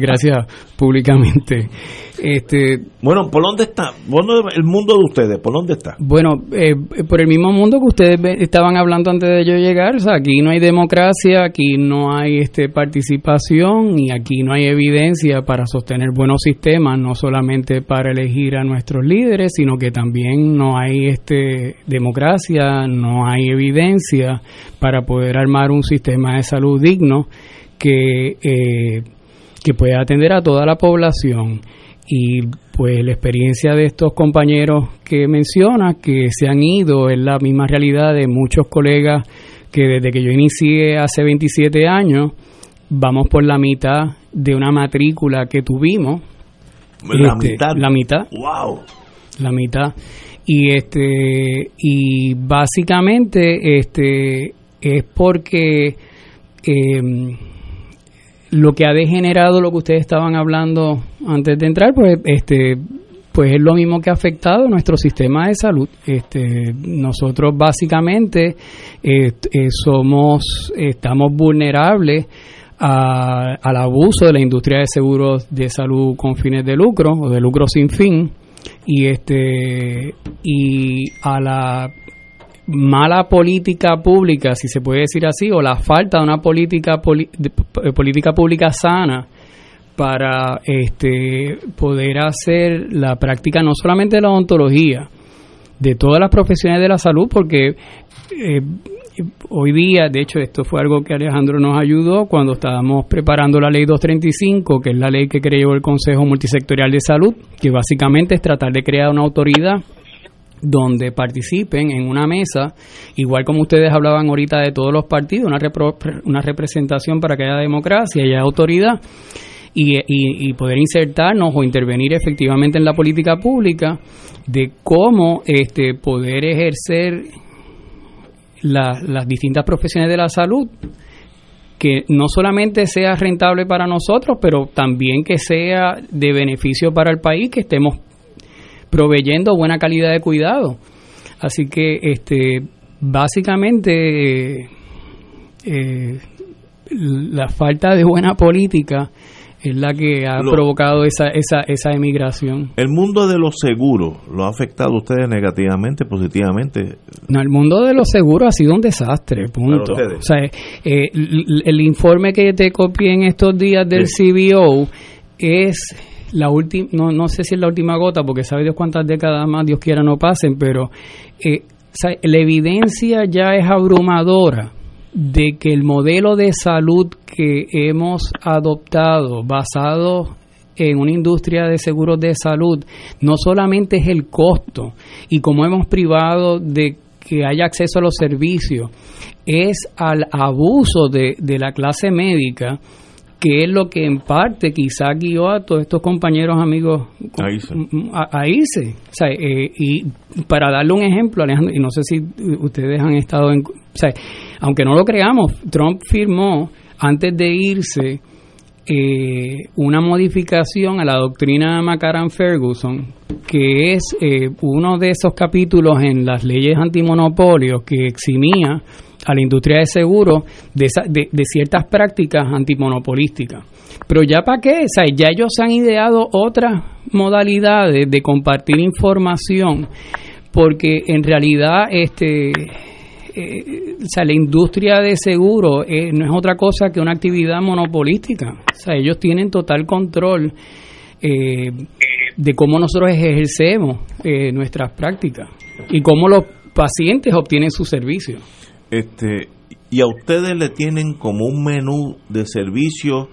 gracias públicamente. Este, bueno, ¿por dónde está? el mundo de ustedes, ¿por dónde está? Bueno, eh, por el mismo mundo que ustedes estaban hablando antes de yo llegar. O sea, aquí no hay democracia, aquí no hay este participación y aquí no hay evidencia para sostener buenos sistemas, no solamente para elegir a nuestros líderes, sino que también no hay este democracia, no hay evidencia para poder armar un sistema de salud digno que, eh, que pueda atender a toda la población y pues la experiencia de estos compañeros que menciona, que se han ido, es la misma realidad de muchos colegas que desde que yo inicié hace 27 años, vamos por la mitad de una matrícula que tuvimos. La este, mitad. La mitad. Wow. La mitad. Y este y básicamente este es porque eh, lo que ha degenerado lo que ustedes estaban hablando antes de entrar, pues este pues es lo mismo que ha afectado nuestro sistema de salud. Este, nosotros básicamente eh, somos, estamos vulnerables al abuso de la industria de seguros de salud con fines de lucro o de lucro sin fin y este y a la mala política pública, si se puede decir así, o la falta de una política, eh, política pública sana para este, poder hacer la práctica no solamente de la odontología, de todas las profesiones de la salud, porque eh, hoy día, de hecho, esto fue algo que Alejandro nos ayudó cuando estábamos preparando la ley 235, que es la ley que creó el Consejo Multisectorial de Salud, que básicamente es tratar de crear una autoridad donde participen en una mesa, igual como ustedes hablaban ahorita de todos los partidos, una, una representación para que haya democracia y haya autoridad, y, poder insertarnos o intervenir efectivamente en la política pública de cómo este, poder ejercer las distintas profesiones de la salud que no solamente sea rentable para nosotros, pero también que sea de beneficio para el país, que estemos proveyendo buena calidad de cuidado. Así que este básicamente eh, la falta de buena política es la que ha provocado esa, esa, esa emigración. ¿El mundo de los seguros lo ha afectado a ustedes negativamente, positivamente? No, el mundo de los seguros ha sido un desastre, punto. O sea, eh, el, informe que te copié en estos días del CBO es la última, no, no sé si es la última gota, porque sabe Dios cuántas décadas más Dios quiera no pasen, pero eh, la evidencia ya es abrumadora de que el modelo de salud que hemos adoptado basado en una industria de seguros de salud no solamente es el costo y como hemos privado de que haya acceso a los servicios, es al abuso de, de la clase médica que es lo que en parte quizá guió a todos estos compañeros amigos a irse. O sea, eh, y para darle un ejemplo, Alejandro, y no sé si ustedes han estado en... O sea, aunque no lo creamos, Trump firmó antes de irse eh, una modificación a la doctrina de McCarran-Ferguson, que es eh, uno de esos capítulos en las leyes antimonopolios que eximía a la industria de seguros de, de, ciertas prácticas antimonopolísticas. Pero ya para qué, ya ellos han ideado otras modalidades de compartir información, porque en realidad este, eh, la industria de seguros eh, no es otra cosa que una actividad monopolística. Ellos tienen total control eh, de cómo nosotros ejercemos nuestras prácticas y cómo los pacientes obtienen sus servicios. Este, y a ustedes le tienen como un menú de servicio,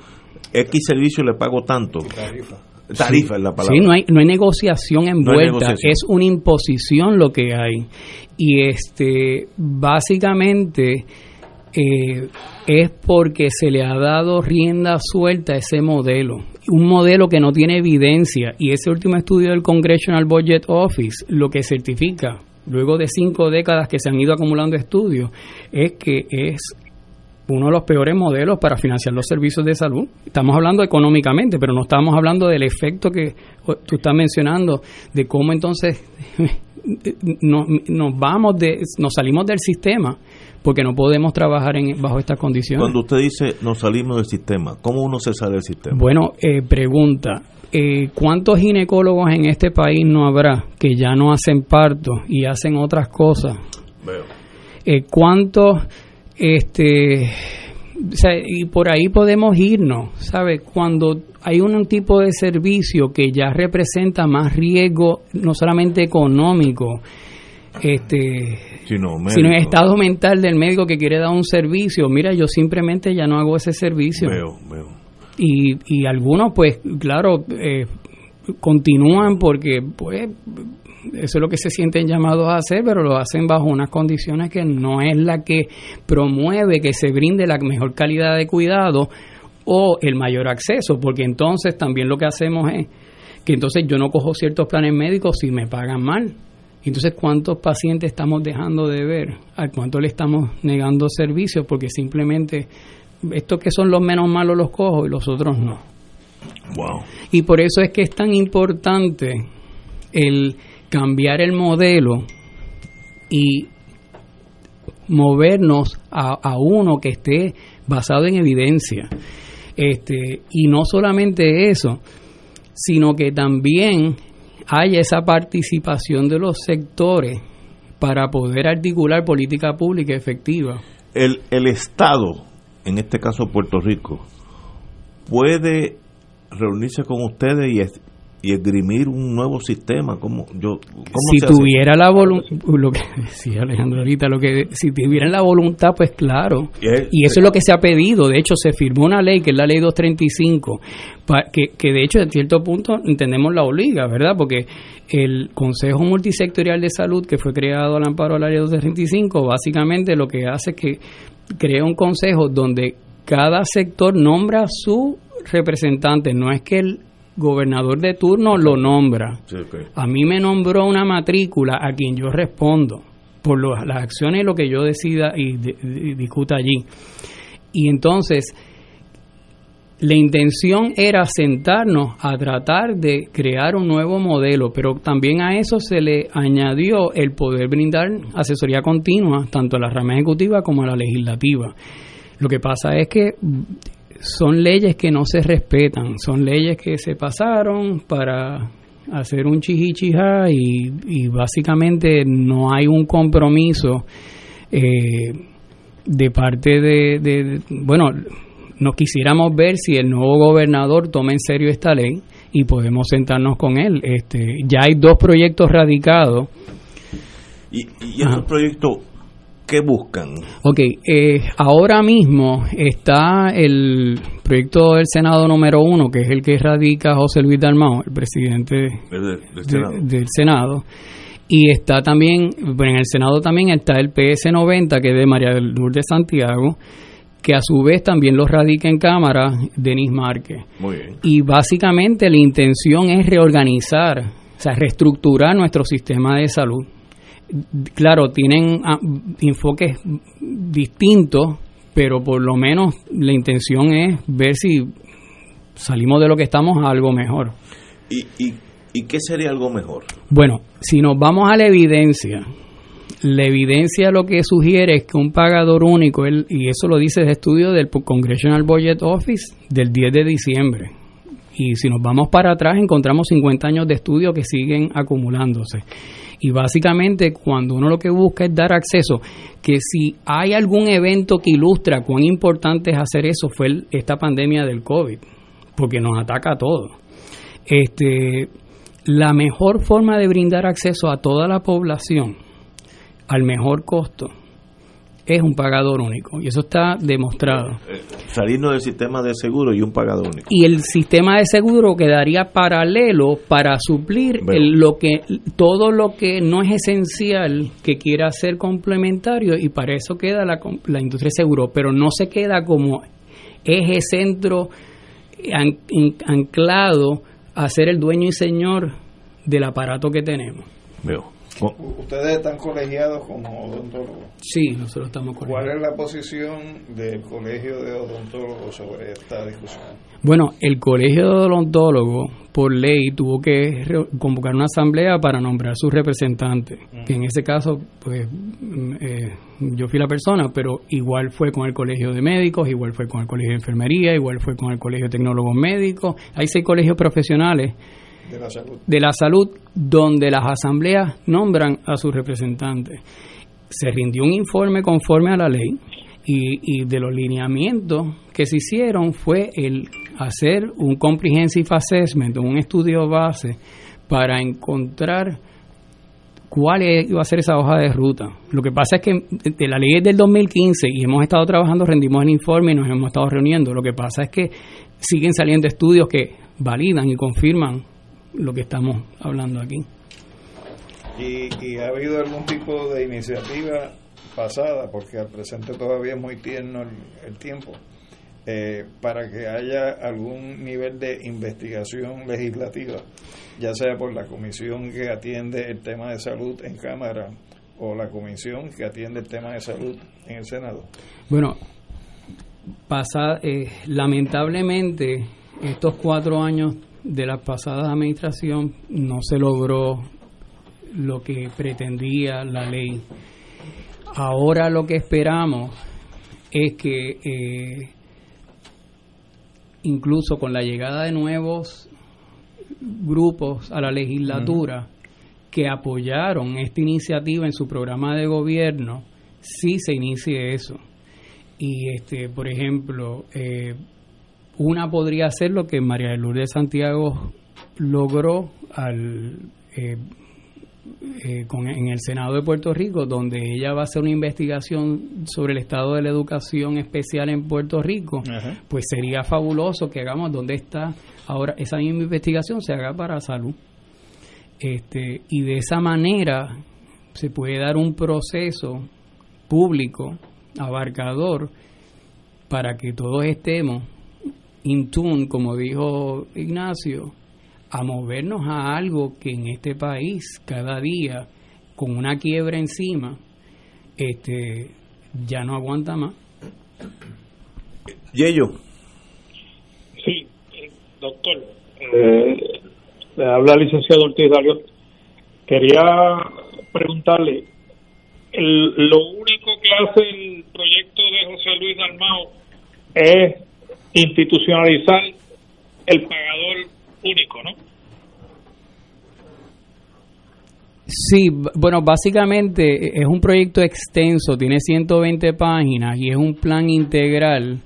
X servicio le pago tanto. Tarifa. Tarifa es la palabra. Sí, no hay, no hay negociación envuelta, es una imposición lo que hay. Y este, básicamente eh, es porque se le ha dado rienda suelta a ese modelo. Un modelo que no tiene evidencia. Y ese último estudio del Congressional Budget Office lo que certifica luego de cinco décadas que se han ido acumulando estudios, es que es uno de los peores modelos para financiar los servicios de salud. Estamos hablando económicamente, pero no estamos hablando del efecto que tú estás mencionando, de cómo entonces nos, nos vamos de, nos salimos del sistema porque no podemos trabajar en, bajo estas condiciones. Cuando usted dice nos salimos del sistema, ¿cómo uno se sale del sistema? Bueno, eh, pregunta, eh, ¿cuántos ginecólogos en este país no habrá que ya no hacen parto y hacen otras cosas? Eh, ¿Cuántos, este, o sea, y por ahí podemos irnos, ¿sabe? Cuando hay un tipo de servicio que ya representa más riesgo, no solamente económico, este, Sino sino el estado mental del médico que quiere dar un servicio. Mira, yo simplemente ya no hago ese servicio. Veo, veo. Y, y algunos, pues, claro, eh, continúan porque, pues, eso es lo que se sienten llamados a hacer, pero lo hacen bajo unas condiciones que no es la que promueve que se brinde la mejor calidad de cuidado o el mayor acceso, porque entonces también lo que hacemos es que entonces yo no cojo ciertos planes médicos si me pagan mal. Entonces, ¿cuántos pacientes estamos dejando de ver? ¿A cuánto le estamos negando servicios? Porque simplemente estos que son los menos malos los cojo y los otros no. Wow. Y por eso es que es tan importante el cambiar el modelo y movernos a, a uno que esté basado en evidencia. Este, y no solamente eso, sino que también haya esa participación de los sectores para poder articular política pública efectiva. El, el Estado, en este caso Puerto Rico, puede reunirse con ustedes y, es- y esgrimir un nuevo sistema. ¿Cómo, yo, cómo si hace? tuviera la voluntad, lo que decía Alejandro ahorita, lo que si tuvieran la voluntad, pues claro. Y es- Y eso es lo que se ha pedido. De hecho, se firmó una ley, que es la ley 235, pa- que, que de hecho, en cierto punto, entendemos la obliga, ¿verdad? Porque el Consejo Multisectorial de Salud, que fue creado al amparo de la ley 235, básicamente lo que hace es que crea un consejo donde cada sector nombra su representante. No es que el gobernador de turno lo nombra. Sí. A mí me nombró una matrícula a quien yo respondo por lo- las acciones y lo que yo decida y, de- y discuta allí. Y entonces, la intención era sentarnos a tratar de crear un nuevo modelo, pero también a eso se le añadió el poder brindar asesoría continua, tanto a la rama ejecutiva como a la legislativa. Lo que pasa es que son leyes que no se respetan, son leyes que se pasaron para hacer un chihichija y, y básicamente no hay un compromiso eh, de parte de, de- bueno, nos quisiéramos ver si el nuevo gobernador toma en serio esta ley y podemos sentarnos con él. Este, ya hay dos proyectos radicados. ¿Y, y estos proyectos qué buscan? Ok, eh, ahora mismo está el proyecto del Senado número uno, que es el que radica José Luis Dalmao, el presidente Del- del de- Senado. del Senado. Y está también, bueno, en el Senado también está el PS90, que es de María del Lourdes Santiago, que a su vez también lo radica en Cámara Denis Márquez. Muy bien. Y básicamente la intención es reorganizar, o sea, reestructurar nuestro sistema de salud. Claro, tienen ah, enfoques distintos, pero por lo menos la intención es ver si salimos de lo que estamos a algo mejor. ¿Y, y, y qué sería algo mejor? Bueno, si nos vamos a la evidencia, la evidencia lo que sugiere es que un pagador único, el- y eso lo dice el estudio del Congressional Budget Office del 10 de diciembre, y si nos vamos para atrás encontramos 50 años de estudio que siguen acumulándose. Y básicamente cuando uno lo que busca es dar acceso, que si hay algún evento que ilustra cuán importante es hacer eso, fue esta pandemia del COVID, porque nos ataca a todos. Este, la mejor forma de brindar acceso a toda la población al mejor costo es un pagador único y eso está demostrado. Eh, salirnos del sistema de seguro y un pagador único. Y el sistema de seguro quedaría paralelo para suplir el- lo que todo lo que no es esencial que quiera ser complementario y para eso queda la, la industria de seguro, pero no se queda como eje centro an- in- anclado a ser el dueño y señor del aparato que tenemos. Veo. Ustedes están colegiados como odontólogos. Sí, nosotros estamos colegiados. ¿Cuál es la posición del Colegio de Odontólogos sobre esta discusión? Bueno, el Colegio de Odontólogos, por ley, tuvo que convocar una asamblea para nombrar sus representantes, mm. que en ese caso, pues, mm, eh, yo fui la persona, pero igual fue con el Colegio de Médicos, igual fue con el Colegio de Enfermería, igual fue con el Colegio de Tecnólogos Médicos. Hay seis colegios profesionales de la salud, donde las asambleas nombran a sus representantes. Se rindió un informe conforme a la ley y, y de los lineamientos que se hicieron fue el hacer un comprehensive assessment, un estudio base para encontrar cuál iba a ser esa hoja de ruta. Lo que pasa es que de la ley es del 2015 y hemos estado trabajando, rendimos el informe y nos hemos estado reuniendo. Lo que pasa es que siguen saliendo estudios que validan y confirman lo que estamos hablando aquí. ¿Y, ha habido algún tipo de iniciativa pasada, porque al presente todavía es muy tierno el, tiempo, eh, para que haya algún nivel de investigación legislativa, ya sea por la comisión que atiende el tema de salud en Cámara o la comisión que atiende el tema de salud en el Senado? Bueno, pasa, eh, lamentablemente estos cuatro años de la pasada administración no se logró lo que pretendía la ley. Ahora lo que esperamos es que eh, incluso con la llegada de nuevos grupos a la legislatura que apoyaron esta iniciativa en su programa de gobierno, sí se inicie eso. Y este, por ejemplo, eh, una podría ser lo que María de Lourdes Santiago logró al, eh, eh, en el Senado de Puerto Rico, donde ella va a hacer una investigación sobre el estado de la educación especial en Puerto Rico, pues sería fabuloso que hagamos donde está ahora esa misma investigación se haga para salud. Este, y de esa manera se puede dar un proceso público, abarcador, para que todos estemos in tune, como dijo Ignacio, a movernos a algo que en este país cada día con una quiebra encima este ya no aguanta más. Yello. Sí, doctor. Eh, le habla el licenciado Ortiz Dario. Quería preguntarle, lo único que hace el proyecto de José Luis Dalmao es institucionalizar el pagador único, ¿no? Sí, bueno, básicamente es un proyecto extenso, tiene 120 páginas y es un plan integral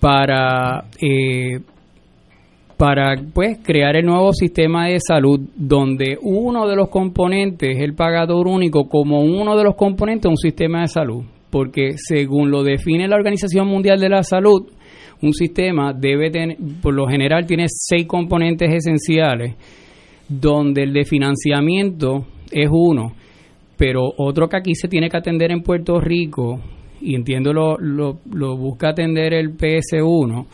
para eh, para pues crear el nuevo sistema de salud donde uno de los componentes es el pagador único como uno de los componentes de un sistema de salud, porque según lo define la Organización Mundial de la Salud, un sistema debe tener, por lo general tiene seis componentes esenciales, donde el de financiamiento es uno, pero otro que aquí se tiene que atender en Puerto Rico, y entiendo lo, lo, lo busca atender el PS1,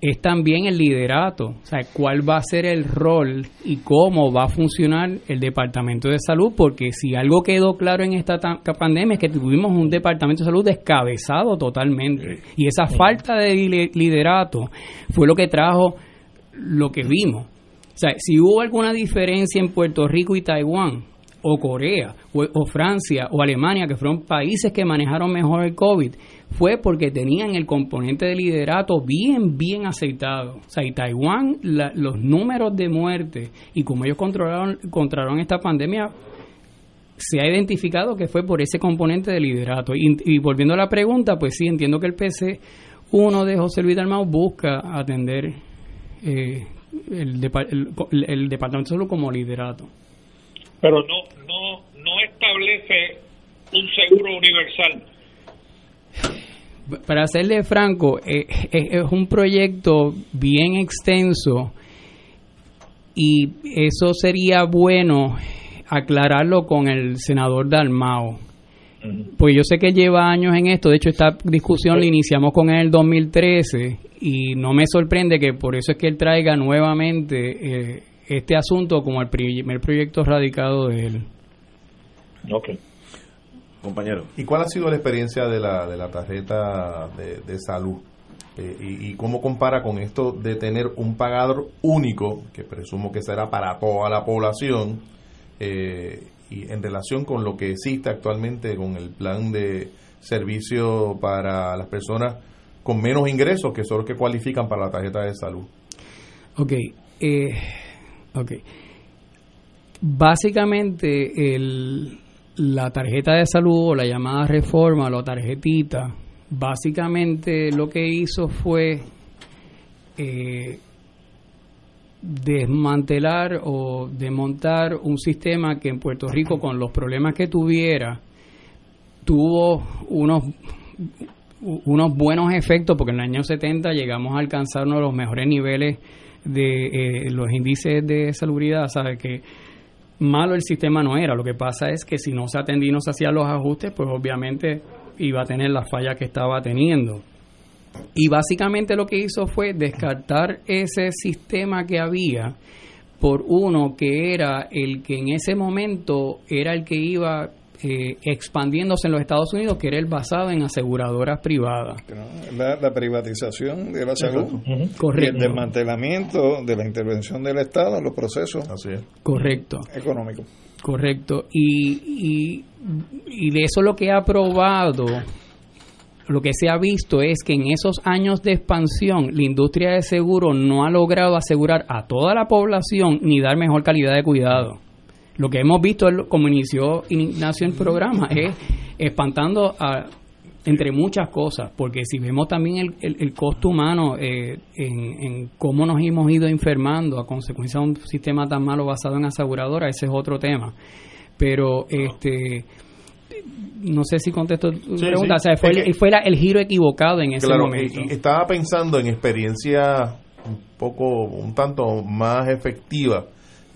es también el liderato, o sea, cuál va a ser el rol y cómo va a funcionar el Departamento de Salud, porque si algo quedó claro en esta pandemia es que tuvimos un Departamento de Salud descabezado totalmente, y esa falta de liderato fue lo que trajo lo que vimos. O sea, si hubo alguna diferencia en Puerto Rico y Taiwán, o Corea, o, Francia, o Alemania, que fueron países que manejaron mejor el COVID, fue porque tenían el componente de liderato bien, bien aceitado. O sea, y Taiwán, los números de muerte y como ellos controlaron, controlaron esta pandemia, se ha identificado que fue por ese componente de liderato. Y, volviendo a la pregunta, pues sí, entiendo que el PC 1 de José Luis Dalmau busca atender eh, el, el, Departamento de Salud como liderato. Pero no, no, no establece un seguro universal para serle franco, eh, eh, es un proyecto bien extenso y eso sería bueno aclararlo con el senador Dalmao. Pues yo sé que lleva años en esto, de hecho esta discusión la iniciamos con él en el 2013 y no me sorprende que por eso es que él traiga nuevamente eh, este asunto como el primer proyecto radicado de él. Ok. Compañero. ¿Y cuál ha sido la experiencia de la, de la tarjeta de, de salud? Eh, y, y cómo compara con esto de tener un pagador único, que presumo que será para toda la población, eh, y en relación con lo que existe actualmente con el plan de servicio para las personas con menos ingresos, que son los que cualifican para la tarjeta de salud? Ok. Eh, ok. Básicamente, el, la tarjeta de salud o la llamada reforma, la tarjetita, básicamente lo que hizo fue eh, desmantelar o desmontar un sistema que en Puerto Rico, con los problemas que tuviera, tuvo unos unos buenos efectos porque en el año 70 llegamos a alcanzar uno de los mejores niveles de eh, los índices de salubridad, malo el sistema no era, lo que pasa es que si no se atendía y no se hacían los ajustes, pues obviamente iba a tener la falla que estaba teniendo. Y básicamente lo que hizo fue descartar ese sistema que había por uno que era el que en ese momento era el que iba eh, expandiéndose en los Estados Unidos, que era el basado en aseguradoras privadas. La, la privatización de la salud Correcto. y el desmantelamiento de la intervención del Estado en los procesos Correcto. económicos. Correcto. Y, y, y de eso lo que ha probado, lo que se ha visto es que en esos años de expansión, la industria de seguro no ha logrado asegurar a toda la población ni dar mejor calidad de cuidado. Lo que hemos visto, es como inició, in- nació el programa, es espantando a, entre muchas cosas, porque si vemos también el, el- el costo humano eh, en, en cómo nos hemos ido enfermando a consecuencia de un sistema tan malo basado en aseguradoras, ese es otro tema. Pero este no sé si contesto tu Sí, pregunta, sí. o sea, fue, el, fue la- el giro equivocado en ese Claro, momento. estaba pensando en experiencia un poco, un tanto más efectiva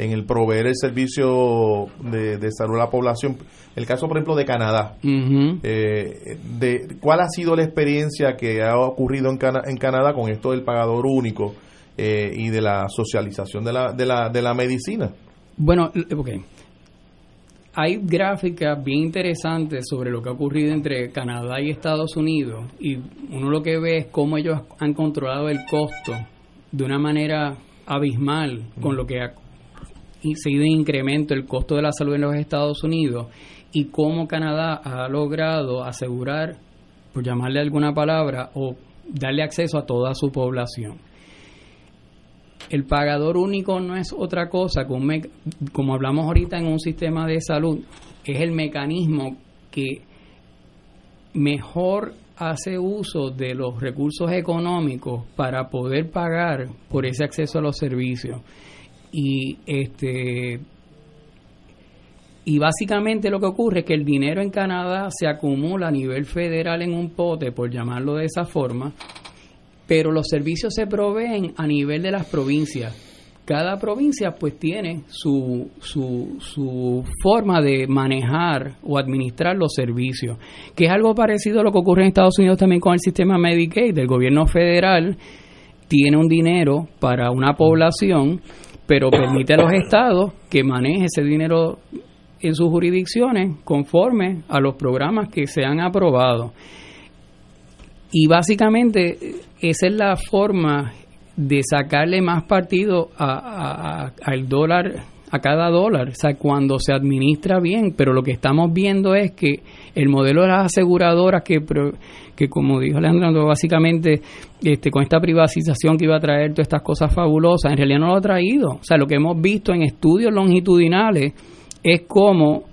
en el proveer el servicio de, de salud a la población. El caso, por ejemplo, de Canadá. Eh, de, ¿Cuál ha sido la experiencia que ha ocurrido en, Cana- en Canadá con esto del pagador único eh, y de la socialización de la, de la, de la medicina? Bueno, ok. Hay gráficas bien interesantes sobre lo que ha ocurrido entre Canadá y Estados Unidos y uno lo que ve es cómo ellos han controlado el costo de una manera abismal con lo que ha seguido en incremento el costo de la salud en los Estados Unidos y cómo Canadá ha logrado asegurar, por llamarle alguna palabra, o darle acceso a toda su población. El pagador único no es otra cosa, que un como hablamos ahorita en un sistema de salud, es el mecanismo que mejor hace uso de los recursos económicos para poder pagar por ese acceso a los servicios. Y este y básicamente lo que ocurre es que el dinero en Canadá se acumula a nivel federal en un pote, por llamarlo de esa forma, pero los servicios se proveen a nivel de las provincias. Cada provincia pues tiene su, su, su forma de manejar o administrar los servicios, que es algo parecido a lo que ocurre en Estados Unidos también con el sistema Medicaid del gobierno federal. Tiene un dinero para una población, pero permite a los estados que maneje ese dinero en sus jurisdicciones conforme a los programas que se han aprobado. Y básicamente esa es la forma de sacarle más partido a- a- a- al dólar, a cada dólar, o sea, cuando se administra bien, pero lo que estamos viendo es que el modelo de las aseguradoras que, que como dijo Alejandro, básicamente este, con esta privatización que iba a traer todas estas cosas fabulosas, en realidad no lo ha traído. O sea, lo que hemos visto en estudios longitudinales es como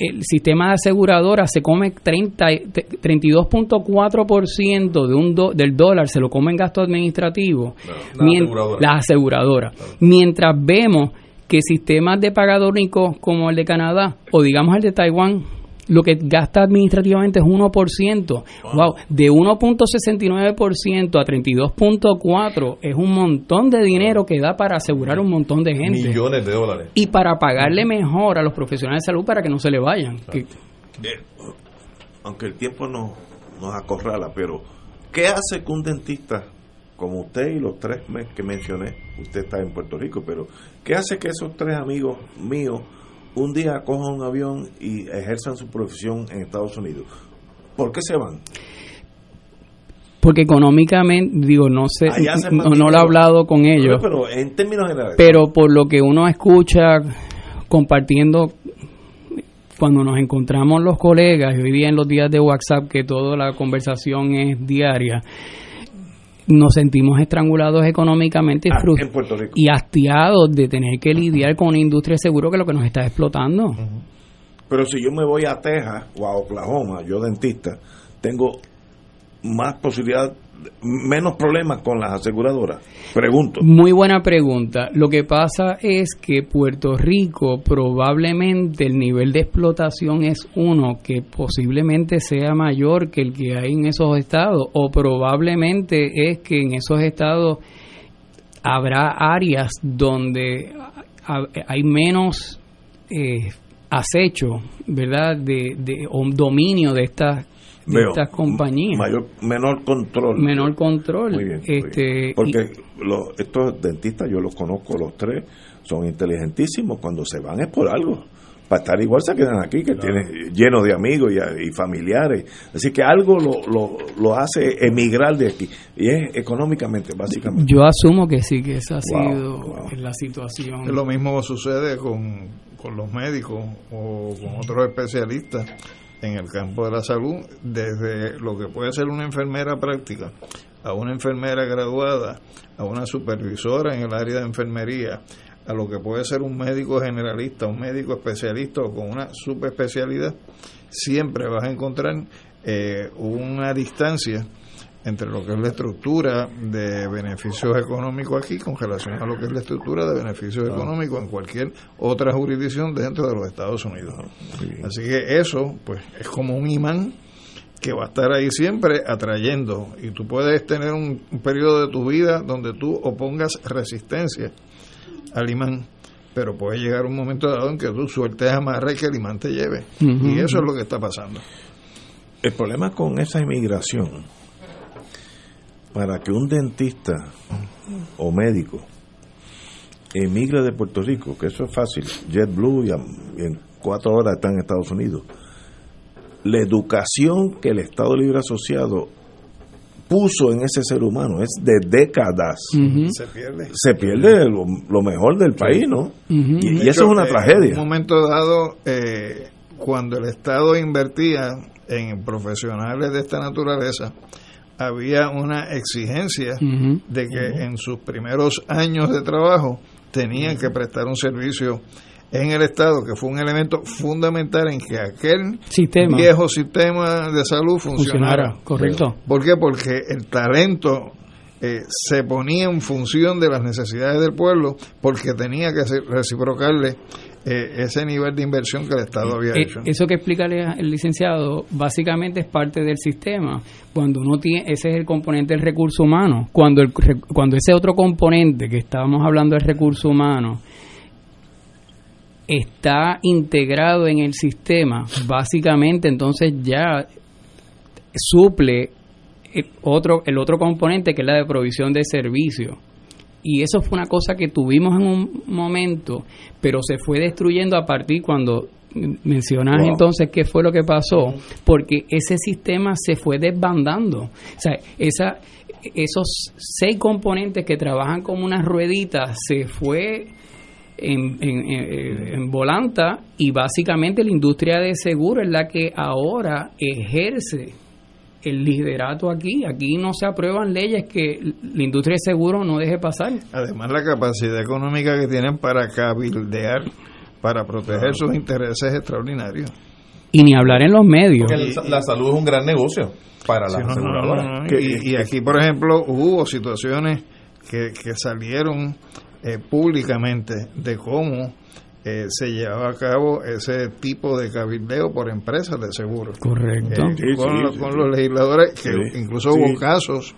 el sistema de aseguradoras se come 30, te- 32.4% de un do- del dólar, se lo come en gasto administrativo. aseguradora. las aseguradoras. Mientras vemos que sistemas de pagador único como el de Canadá o digamos el de Taiwán, lo que gasta administrativamente es 1%. Wow, de 1.69% a 32.4% es un montón de dinero que da para asegurar un montón de gente Millones de dólares. y para pagarle mejor a los profesionales de salud para que no se le vayan. Que- Eh, aunque el tiempo nos, nos acorrala, pero ¿qué hace que un dentista como usted y los tres que mencioné, usted está en Puerto Rico, pero ¿qué hace que esos tres amigos míos un día cojan un avión y ejerzan su profesión en Estados Unidos. ¿Por qué se van? Porque económicamente, digo, no sé, no, no lo he hablado con ellos, Pero en términos generales. pero por lo que uno escucha compartiendo cuando nos encontramos los colegas, hoy día en los días de WhatsApp, que toda la conversación es diaria, nos sentimos estrangulados económicamente y Ah, y hastiados de tener que lidiar con una industria de seguro que lo que nos está explotando. Pero si yo me voy a Texas o a Oklahoma, yo dentista, tengo más posibilidad, menos problemas con las aseguradoras. Pregunto. Muy buena pregunta. Lo que pasa es que Puerto Rico probablemente el nivel de explotación es uno que posiblemente sea mayor que el que hay en esos estados o probablemente es que en esos estados habrá áreas donde ha- hay menos eh, acecho, ¿verdad? De, de o dominio de estas de Veo. estas compañías. Mayor, menor control. Menor control. Muy bien, muy este, bien. Porque los, estos dentistas, yo los conozco los tres, son inteligentísimos. Cuando se van es por algo. Para estar igual se quedan aquí, que tienen lleno de amigos y, y familiares. Así que algo lo, lo, lo hace emigrar de aquí. Y es económicamente, básicamente. Yo asumo que sí, que esa ha Wow, sido la situación. Lo mismo sucede con, con los médicos o con otros especialistas en el campo de la salud, desde lo que puede ser una enfermera práctica a una enfermera graduada, a una supervisora en el área de enfermería, a lo que puede ser un médico generalista, un médico especialista o con una subespecialidad, siempre vas a encontrar eh, una distancia entre lo que es la estructura de beneficios económicos aquí con relación a lo que es la estructura de beneficios económicos en cualquier otra jurisdicción dentro de los Estados Unidos. Así que eso, pues, es como un imán que va a estar ahí siempre atrayendo. Y tú puedes tener un, un periodo de tu vida donde tú opongas resistencia al imán pero puede llegar un momento dado en que tú sueltes amarra y que el imán te lleve. Y eso es lo que está pasando. El problema con esa inmigración, para que un dentista o médico emigre de Puerto Rico, que eso es fácil, JetBlue y, en cuatro horas está en Estados Unidos, la educación que el Estado Libre Asociado puso en ese ser humano es de décadas. se pierde Se pierde lo, lo mejor del país, ¿no? Y, eso es una eh, tragedia. En un momento dado, eh, cuando el Estado invertía en profesionales de esta naturaleza, había una exigencia de que en sus primeros años de trabajo tenían que prestar un servicio en el Estado, que fue un elemento fundamental en que aquel Sistema. viejo sistema de salud funcionara. Funcionara, correcto. ¿Por qué? Porque el talento eh, se ponía en función de las necesidades del pueblo, porque tenía que reciprocarle eh, ese nivel de inversión que el Estado había Eh, hecho. Eso que explica el el licenciado básicamente es parte del sistema. Cuando uno tiene, ese es el componente del recurso humano. Cuando el, cuando ese otro componente que estábamos hablando del recurso humano está integrado en el sistema, básicamente entonces ya suple el otro el otro componente que es la de provisión de servicio. Y eso fue una cosa que tuvimos en un momento, pero se fue destruyendo a partir cuando mencionas Wow. entonces qué fue lo que pasó, porque ese sistema se fue desbandando. O sea, esa, esos seis componentes que trabajan como unas rueditas se fue en, en, en- en volanta y básicamente la industria de seguro es la que ahora ejerce el liderato aquí. Aquí no se aprueban leyes que la industria de seguro no deje pasar. Además, la capacidad económica que tienen para cabildear, para proteger sus intereses es extraordinaria. Y ni hablar en los medios. Porque la, salud es un gran negocio para Sí, las no, no, aseguradoras. no, no. Que- Y, y aquí, por ejemplo, hubo situaciones que, que salieron eh, públicamente de cómo eh, se llevaba a cabo ese tipo de cabildeo por empresas de seguro. Correcto. Eh, Sí, con, sí, los- sí, con sí. los legisladores, que Sí, incluso sí. hubo casos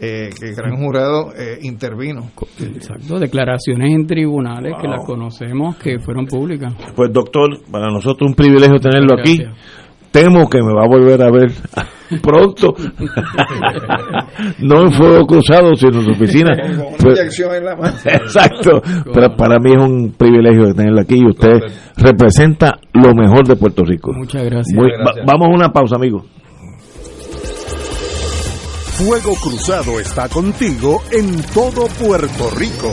eh, que el gran jurado eh, intervino. Exacto, declaraciones en tribunales que las conocemos que fueron públicas. Pues doctor, para nosotros un privilegio tenerlo aquí. Temo que me va a volver a ver pronto. no en fuego cruzado, sino en su oficina. Con una inyección en la mano. Exacto. Pero para mí es un privilegio tenerlo aquí y usted representa lo mejor de Puerto Rico. Muchas gracias. Muy- Muchas gracias. va- vamos a una pausa, amigos. Fuego Cruzado está contigo en todo Puerto Rico.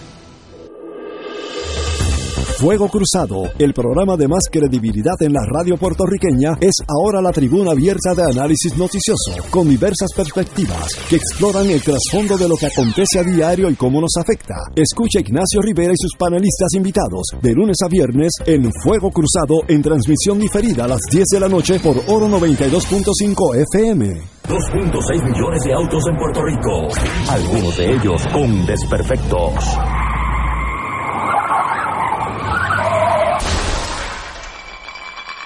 Fuego Cruzado, el programa de más credibilidad en la radio puertorriqueña, es ahora la tribuna abierta de análisis noticioso, con diversas perspectivas que exploran el trasfondo de lo que acontece a diario y cómo nos afecta. Escucha Ignacio Rivera y sus panelistas invitados de lunes a viernes en Fuego Cruzado en transmisión diferida a las 10 de la noche por Oro 92.5 FM. 2.6 millones de autos en Puerto Rico, algunos de ellos con desperfectos.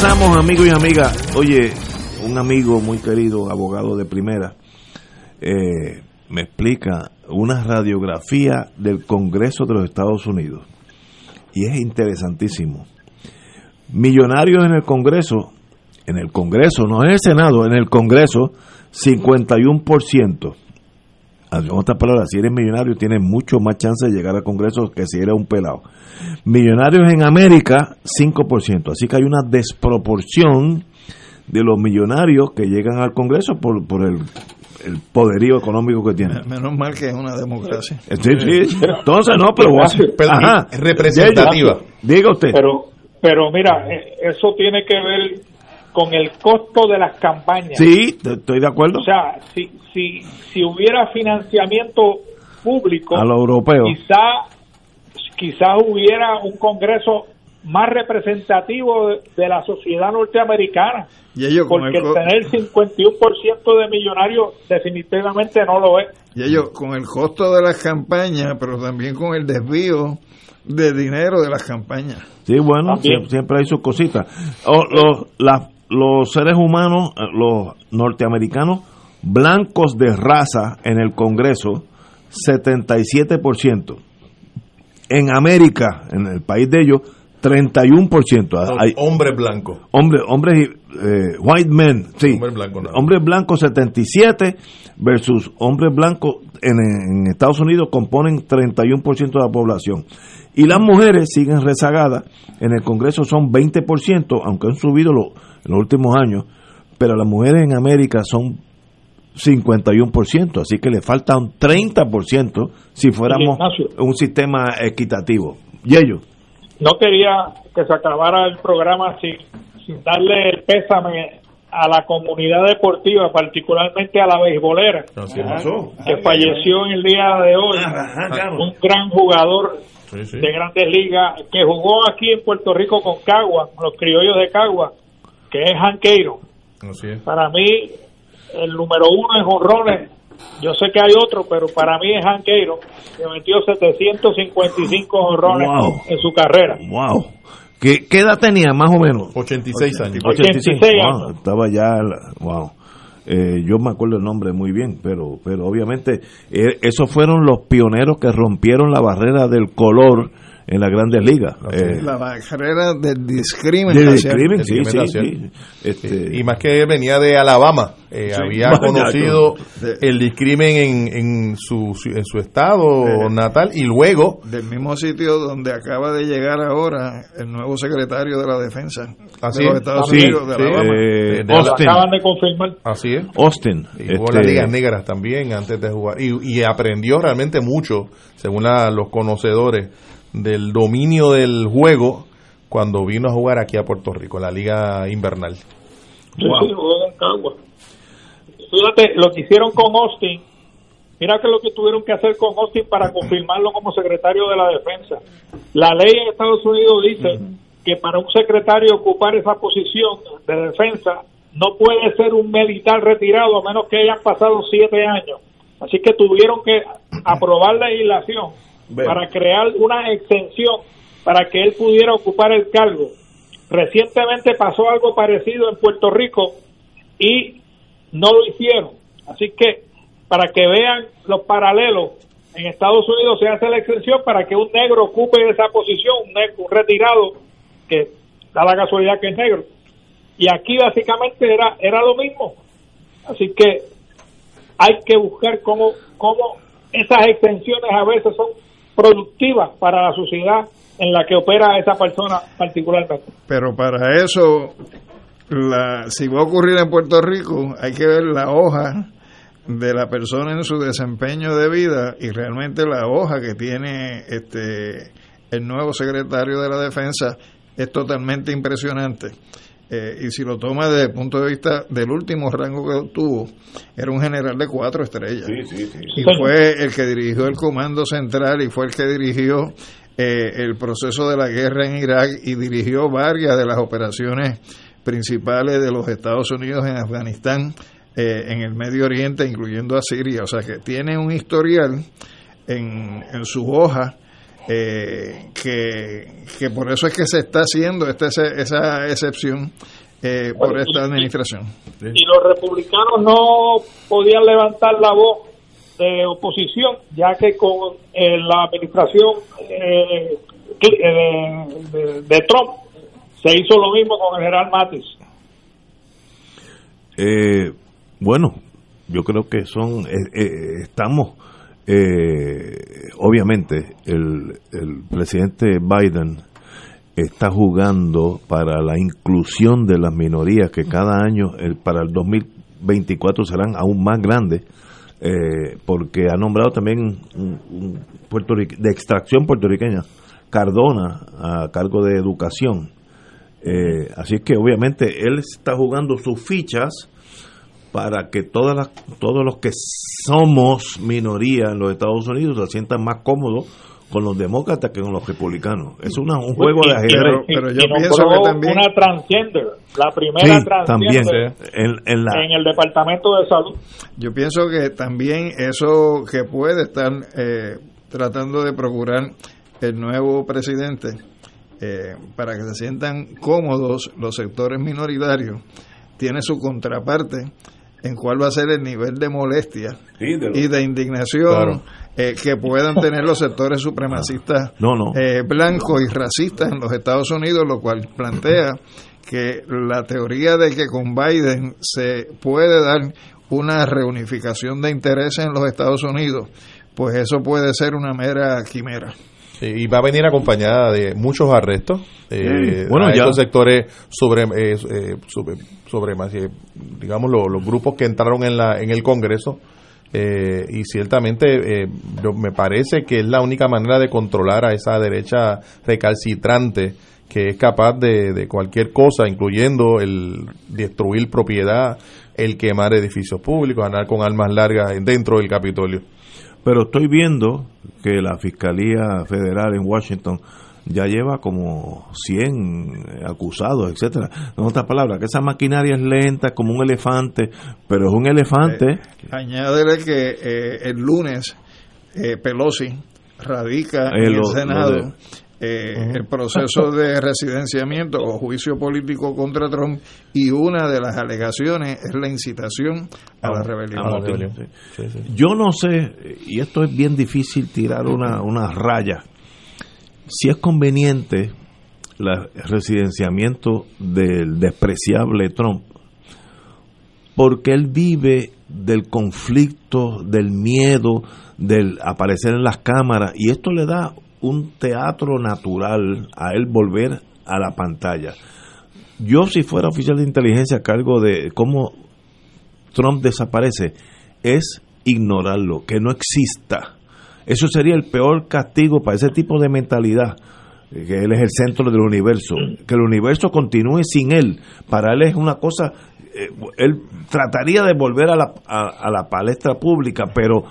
Regresamos, amigos y amigas. Oye, un amigo muy querido, abogado de primera, eh, me explica una radiografía del Congreso de los Estados Unidos. Y es interesantísimo. Millonarios en el Congreso, en el Congreso, no en el Senado, en el Congreso, 51%. En otras palabras, si eres millonario tienes mucho más chance de llegar al Congreso que si eres un pelado. Millonarios en América, 5%. Así que hay una desproporción de los millonarios que llegan al Congreso por, por el, el poderío económico que tienen. Menos mal que es una democracia. Sí, sí. Entonces, no, pero... Pero- Ajá. representativa. Diga usted. Pero, pero mira, eh, eso tiene que ver con el costo de las campañas. Sí, estoy de acuerdo. O sea, si, si, si hubiera financiamiento público, A lo europeo. quizá, quizá hubiera un Congreso más representativo de, de la sociedad norteamericana. Y ellos porque el el tener 51% de millonarios definitivamente no lo es. Y ellos con el costo de las campañas, pero también con el desvío de dinero de las campañas. Sí, bueno, También. sie- siempre hay sus cositas. O, los, la- los seres humanos, eh, los norteamericanos, blancos de raza en el Congreso, 77%. En América, en el país de ellos, 31%. Hay Hombre blanco. hombres, hombres, eh, white men, sí. Hombre blanco, no. Hombres blancos 77 versus hombres blancos en, en Estados Unidos componen 31% de la población. Y las mujeres siguen rezagadas. En el Congreso son 20%, aunque han subido lo- en los últimos años. Pero las mujeres en América son 51%, así que le falta un 30% si fuéramos un sistema equitativo. Y ellos. No quería que se acabara el programa sin, sin darle el pésame a la comunidad deportiva, particularmente a la beisbolera, que falleció en el día de hoy, un gran jugador de grandes ligas, que jugó aquí en Puerto Rico con Cagua, los criollos de Cagua, que es Hanqueiro. Para mí, el número uno en jonrones, yo sé que hay otro, pero para mí es Hanqueiro, que metió 755 jonrones en su carrera. ¡Wow! ¿Qué, ¿Qué, edad tenía más o menos? 86 años. 86, años. estaba ya, wow. Eh, yo me acuerdo el nombre muy bien, pero, pero obviamente eh, esos fueron los pioneros que rompieron la barrera del color en las grandes ligas. Eh, la barrera del discriminación. Este, y más que venía de Alabama, eh, había conocido el discrimen en, en, su, en su estado natal y luego... Del mismo sitio donde acaba de llegar ahora el nuevo secretario de la defensa Así de los Estados Unidos, de Alabama. Eh, Austin. acaban de confirmar. Así es. Austin. Y jugó este, las ligas negras también antes de jugar. Y, y aprendió realmente mucho, según la, los conocedores del dominio del juego cuando vino a jugar aquí a Puerto Rico, la liga invernal. Fíjate, lo que hicieron con Austin, mira que lo que tuvieron que hacer con Austin para confirmarlo como secretario de la defensa. La ley en Estados Unidos dice que para un secretario ocupar esa posición de defensa no puede ser un militar retirado a menos que hayan pasado siete años. Así que tuvieron que aprobar la para crear una extensión para que él pudiera ocupar el cargo. Recientemente pasó algo parecido en Puerto Rico y no lo hicieron. Así que para que vean los paralelos, en Estados Unidos se hace la extensión para que un negro ocupe esa posición, un, un retirado que da la casualidad que es negro. Y aquí básicamente era, era lo mismo. Así que hay que buscar cómo, cómo esas extensiones a veces son productiva para la sociedad en la que opera esa persona particularmente. Pero para eso, la, si va a ocurrir en Puerto Rico, hay que ver la hoja de la persona en su desempeño de vida y realmente la hoja que tiene este el nuevo secretario de la defensa es totalmente impresionante. Eh, y si lo toma desde el punto de vista del último rango que obtuvo, era un general de cuatro estrellas. Y fue el que dirigió el Comando Central y fue el que dirigió eh, el proceso de la guerra en Irak y dirigió varias de las operaciones principales de los Estados Unidos en Afganistán, eh, en el Medio Oriente, incluyendo a Siria. O sea que tiene un historial en, en su hoja eh, que, por eso es que se está haciendo esta, esa excepción eh, por esta administración. Y los republicanos no podían levantar la voz de oposición, ya que con eh, la administración eh, de, de, Trump se hizo lo mismo con el general Mattis. bueno, yo creo que son estamos eh, obviamente el, el presidente Biden está jugando para la inclusión de las minorías que cada año el, para el 2024 serán aún más grandes eh, porque ha nombrado también un, un de extracción puertorriqueña Cardona a cargo de educación. Eh, así que obviamente él está jugando sus fichas para que todas las, todos los que somos minoría en los Estados Unidos se sientan más cómodos con los demócratas que con los republicanos. Es una, un juego de ajedrez. Pero, yo pienso que también... Una transgender, la primera transgender en, el Departamento de Salud. Yo pienso que también eso que puede estar eh, tratando de procurar el nuevo presidente eh, para que se sientan cómodos los sectores minoritarios tiene su contraparte en cuál va a ser el nivel de molestia y de indignación eh, que puedan tener los sectores supremacistas eh, blancos y racistas en los Estados Unidos, lo cual plantea que la teoría de que con Biden se puede dar una reunificación de intereses en los Estados Unidos, pues eso puede ser una mera quimera. Y va a venir acompañada de muchos arrestos. Eh, bueno, a ya. estos sectores sobre, eh, eh, sobre, sobre más, eh, digamos, lo- los grupos que entraron en, la, en el Congreso. eh, y ciertamente yo- me parece que es la única manera de controlar a esa derecha recalcitrante que es capaz de, de cualquier cosa, incluyendo el destruir propiedad, el quemar edificios públicos, andar con armas largas dentro del Capitolio. Pero estoy viendo que la Fiscalía Federal en Washington ya lleva como 100 acusados, etcétera. En otras palabras, que esa maquinaria es lenta como un elefante, pero es un elefante. Añádele que eh, el lunes eh, Pelosi radica Eh, en el lo- Senado de- eh, el proceso de residenciamiento o juicio político contra Trump y una de las alegaciones es la incitación a la rebelión. a motín, sí. Yo no sé, y esto es bien difícil tirar una, una raya, si es conveniente el residenciamiento del despreciable Trump, porque él vive del conflicto, del miedo, del aparecer en las cámaras, y esto le da un teatro natural a él volver a la pantalla. Yo si fuera oficial de inteligencia a cargo de cómo Trump desaparece es ignorarlo, que no exista. Eso sería el peor castigo para ese tipo de mentalidad, eh, que él es el centro del universo, que el universo continúe sin él. Para él es una cosa, eh, él trataría de volver a la, a, a la palestra pública, pero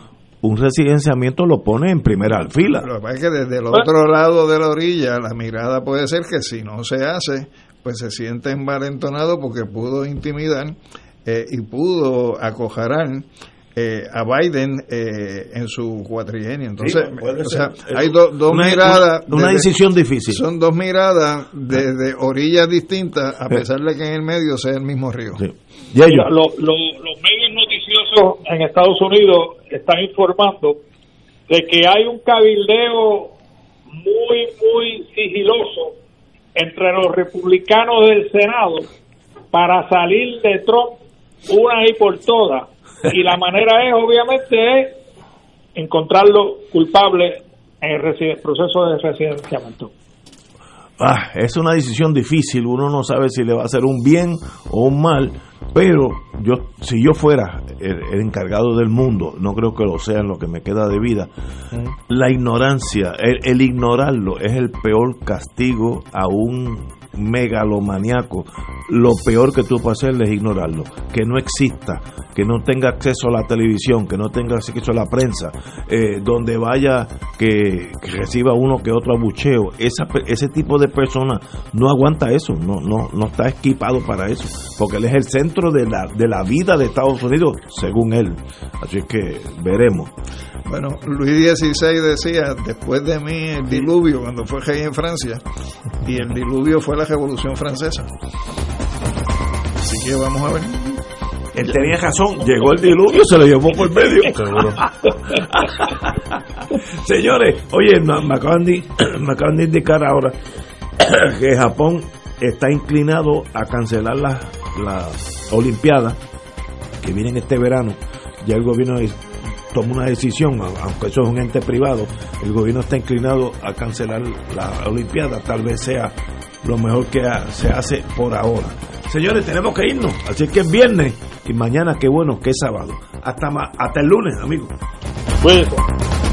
un residenciamiento lo pone en primera fila. Lo que pasa es que desde el otro lado de la orilla la mirada puede ser que si no se hace, pues se siente envalentonado porque pudo intimidar eh, y pudo acojarar eh, a Biden eh, en su cuatrienio. Entonces, Sí, o sea, hay do- dos Una- miradas. una- una decisión difícil. Son dos miradas desde orillas distintas, a pesar de que en el medio sea el mismo río. Mira, lo- lo- los medios en Estados Unidos están informando de que hay un cabildeo muy, muy sigiloso entre los republicanos del Senado para salir de Trump una y por todas. Y la manera es, obviamente, es encontrarlo culpable en el proceso de residenciamiento. Ah, es una decisión difícil, uno no sabe si le va a hacer un bien o un mal, pero yo si yo fuera el, el encargado del mundo, no creo que lo sea en lo que me queda de vida, la ignorancia, el, el ignorarlo es el peor castigo a un megalomaniaco. Lo peor que tú puedes hacer es ignorarlo, que no exista, que no tenga acceso a la televisión, que no tenga acceso a la prensa, eh, donde vaya que, reciba uno que otro abucheo. Esa, ese tipo de persona no aguanta eso, no, no, no está equipado para eso, porque él es el centro de la, de la vida de Estados Unidos, según él. Así que veremos. Bueno, Luis XVI decía, después de mí el diluvio, cuando fue rey en Francia, y el diluvio fue la Revolución Francesa. Así que vamos a ver. Él tenía razón, llegó el diluvio, se lo llevó por medio. Señores, oye, me acaban, de, me acaban de indicar ahora que Japón está inclinado a cancelar las la Olimpiadas que vienen este verano. Ya el gobierno toma una decisión, aunque eso es un ente privado, el gobierno está inclinado a cancelar la Olimpiada. Tal vez sea lo mejor que se hace por ahora. Señores, tenemos que irnos. Así que es viernes y mañana, qué bueno, que sábado. Hasta, hasta el lunes, amigos. Cuídense.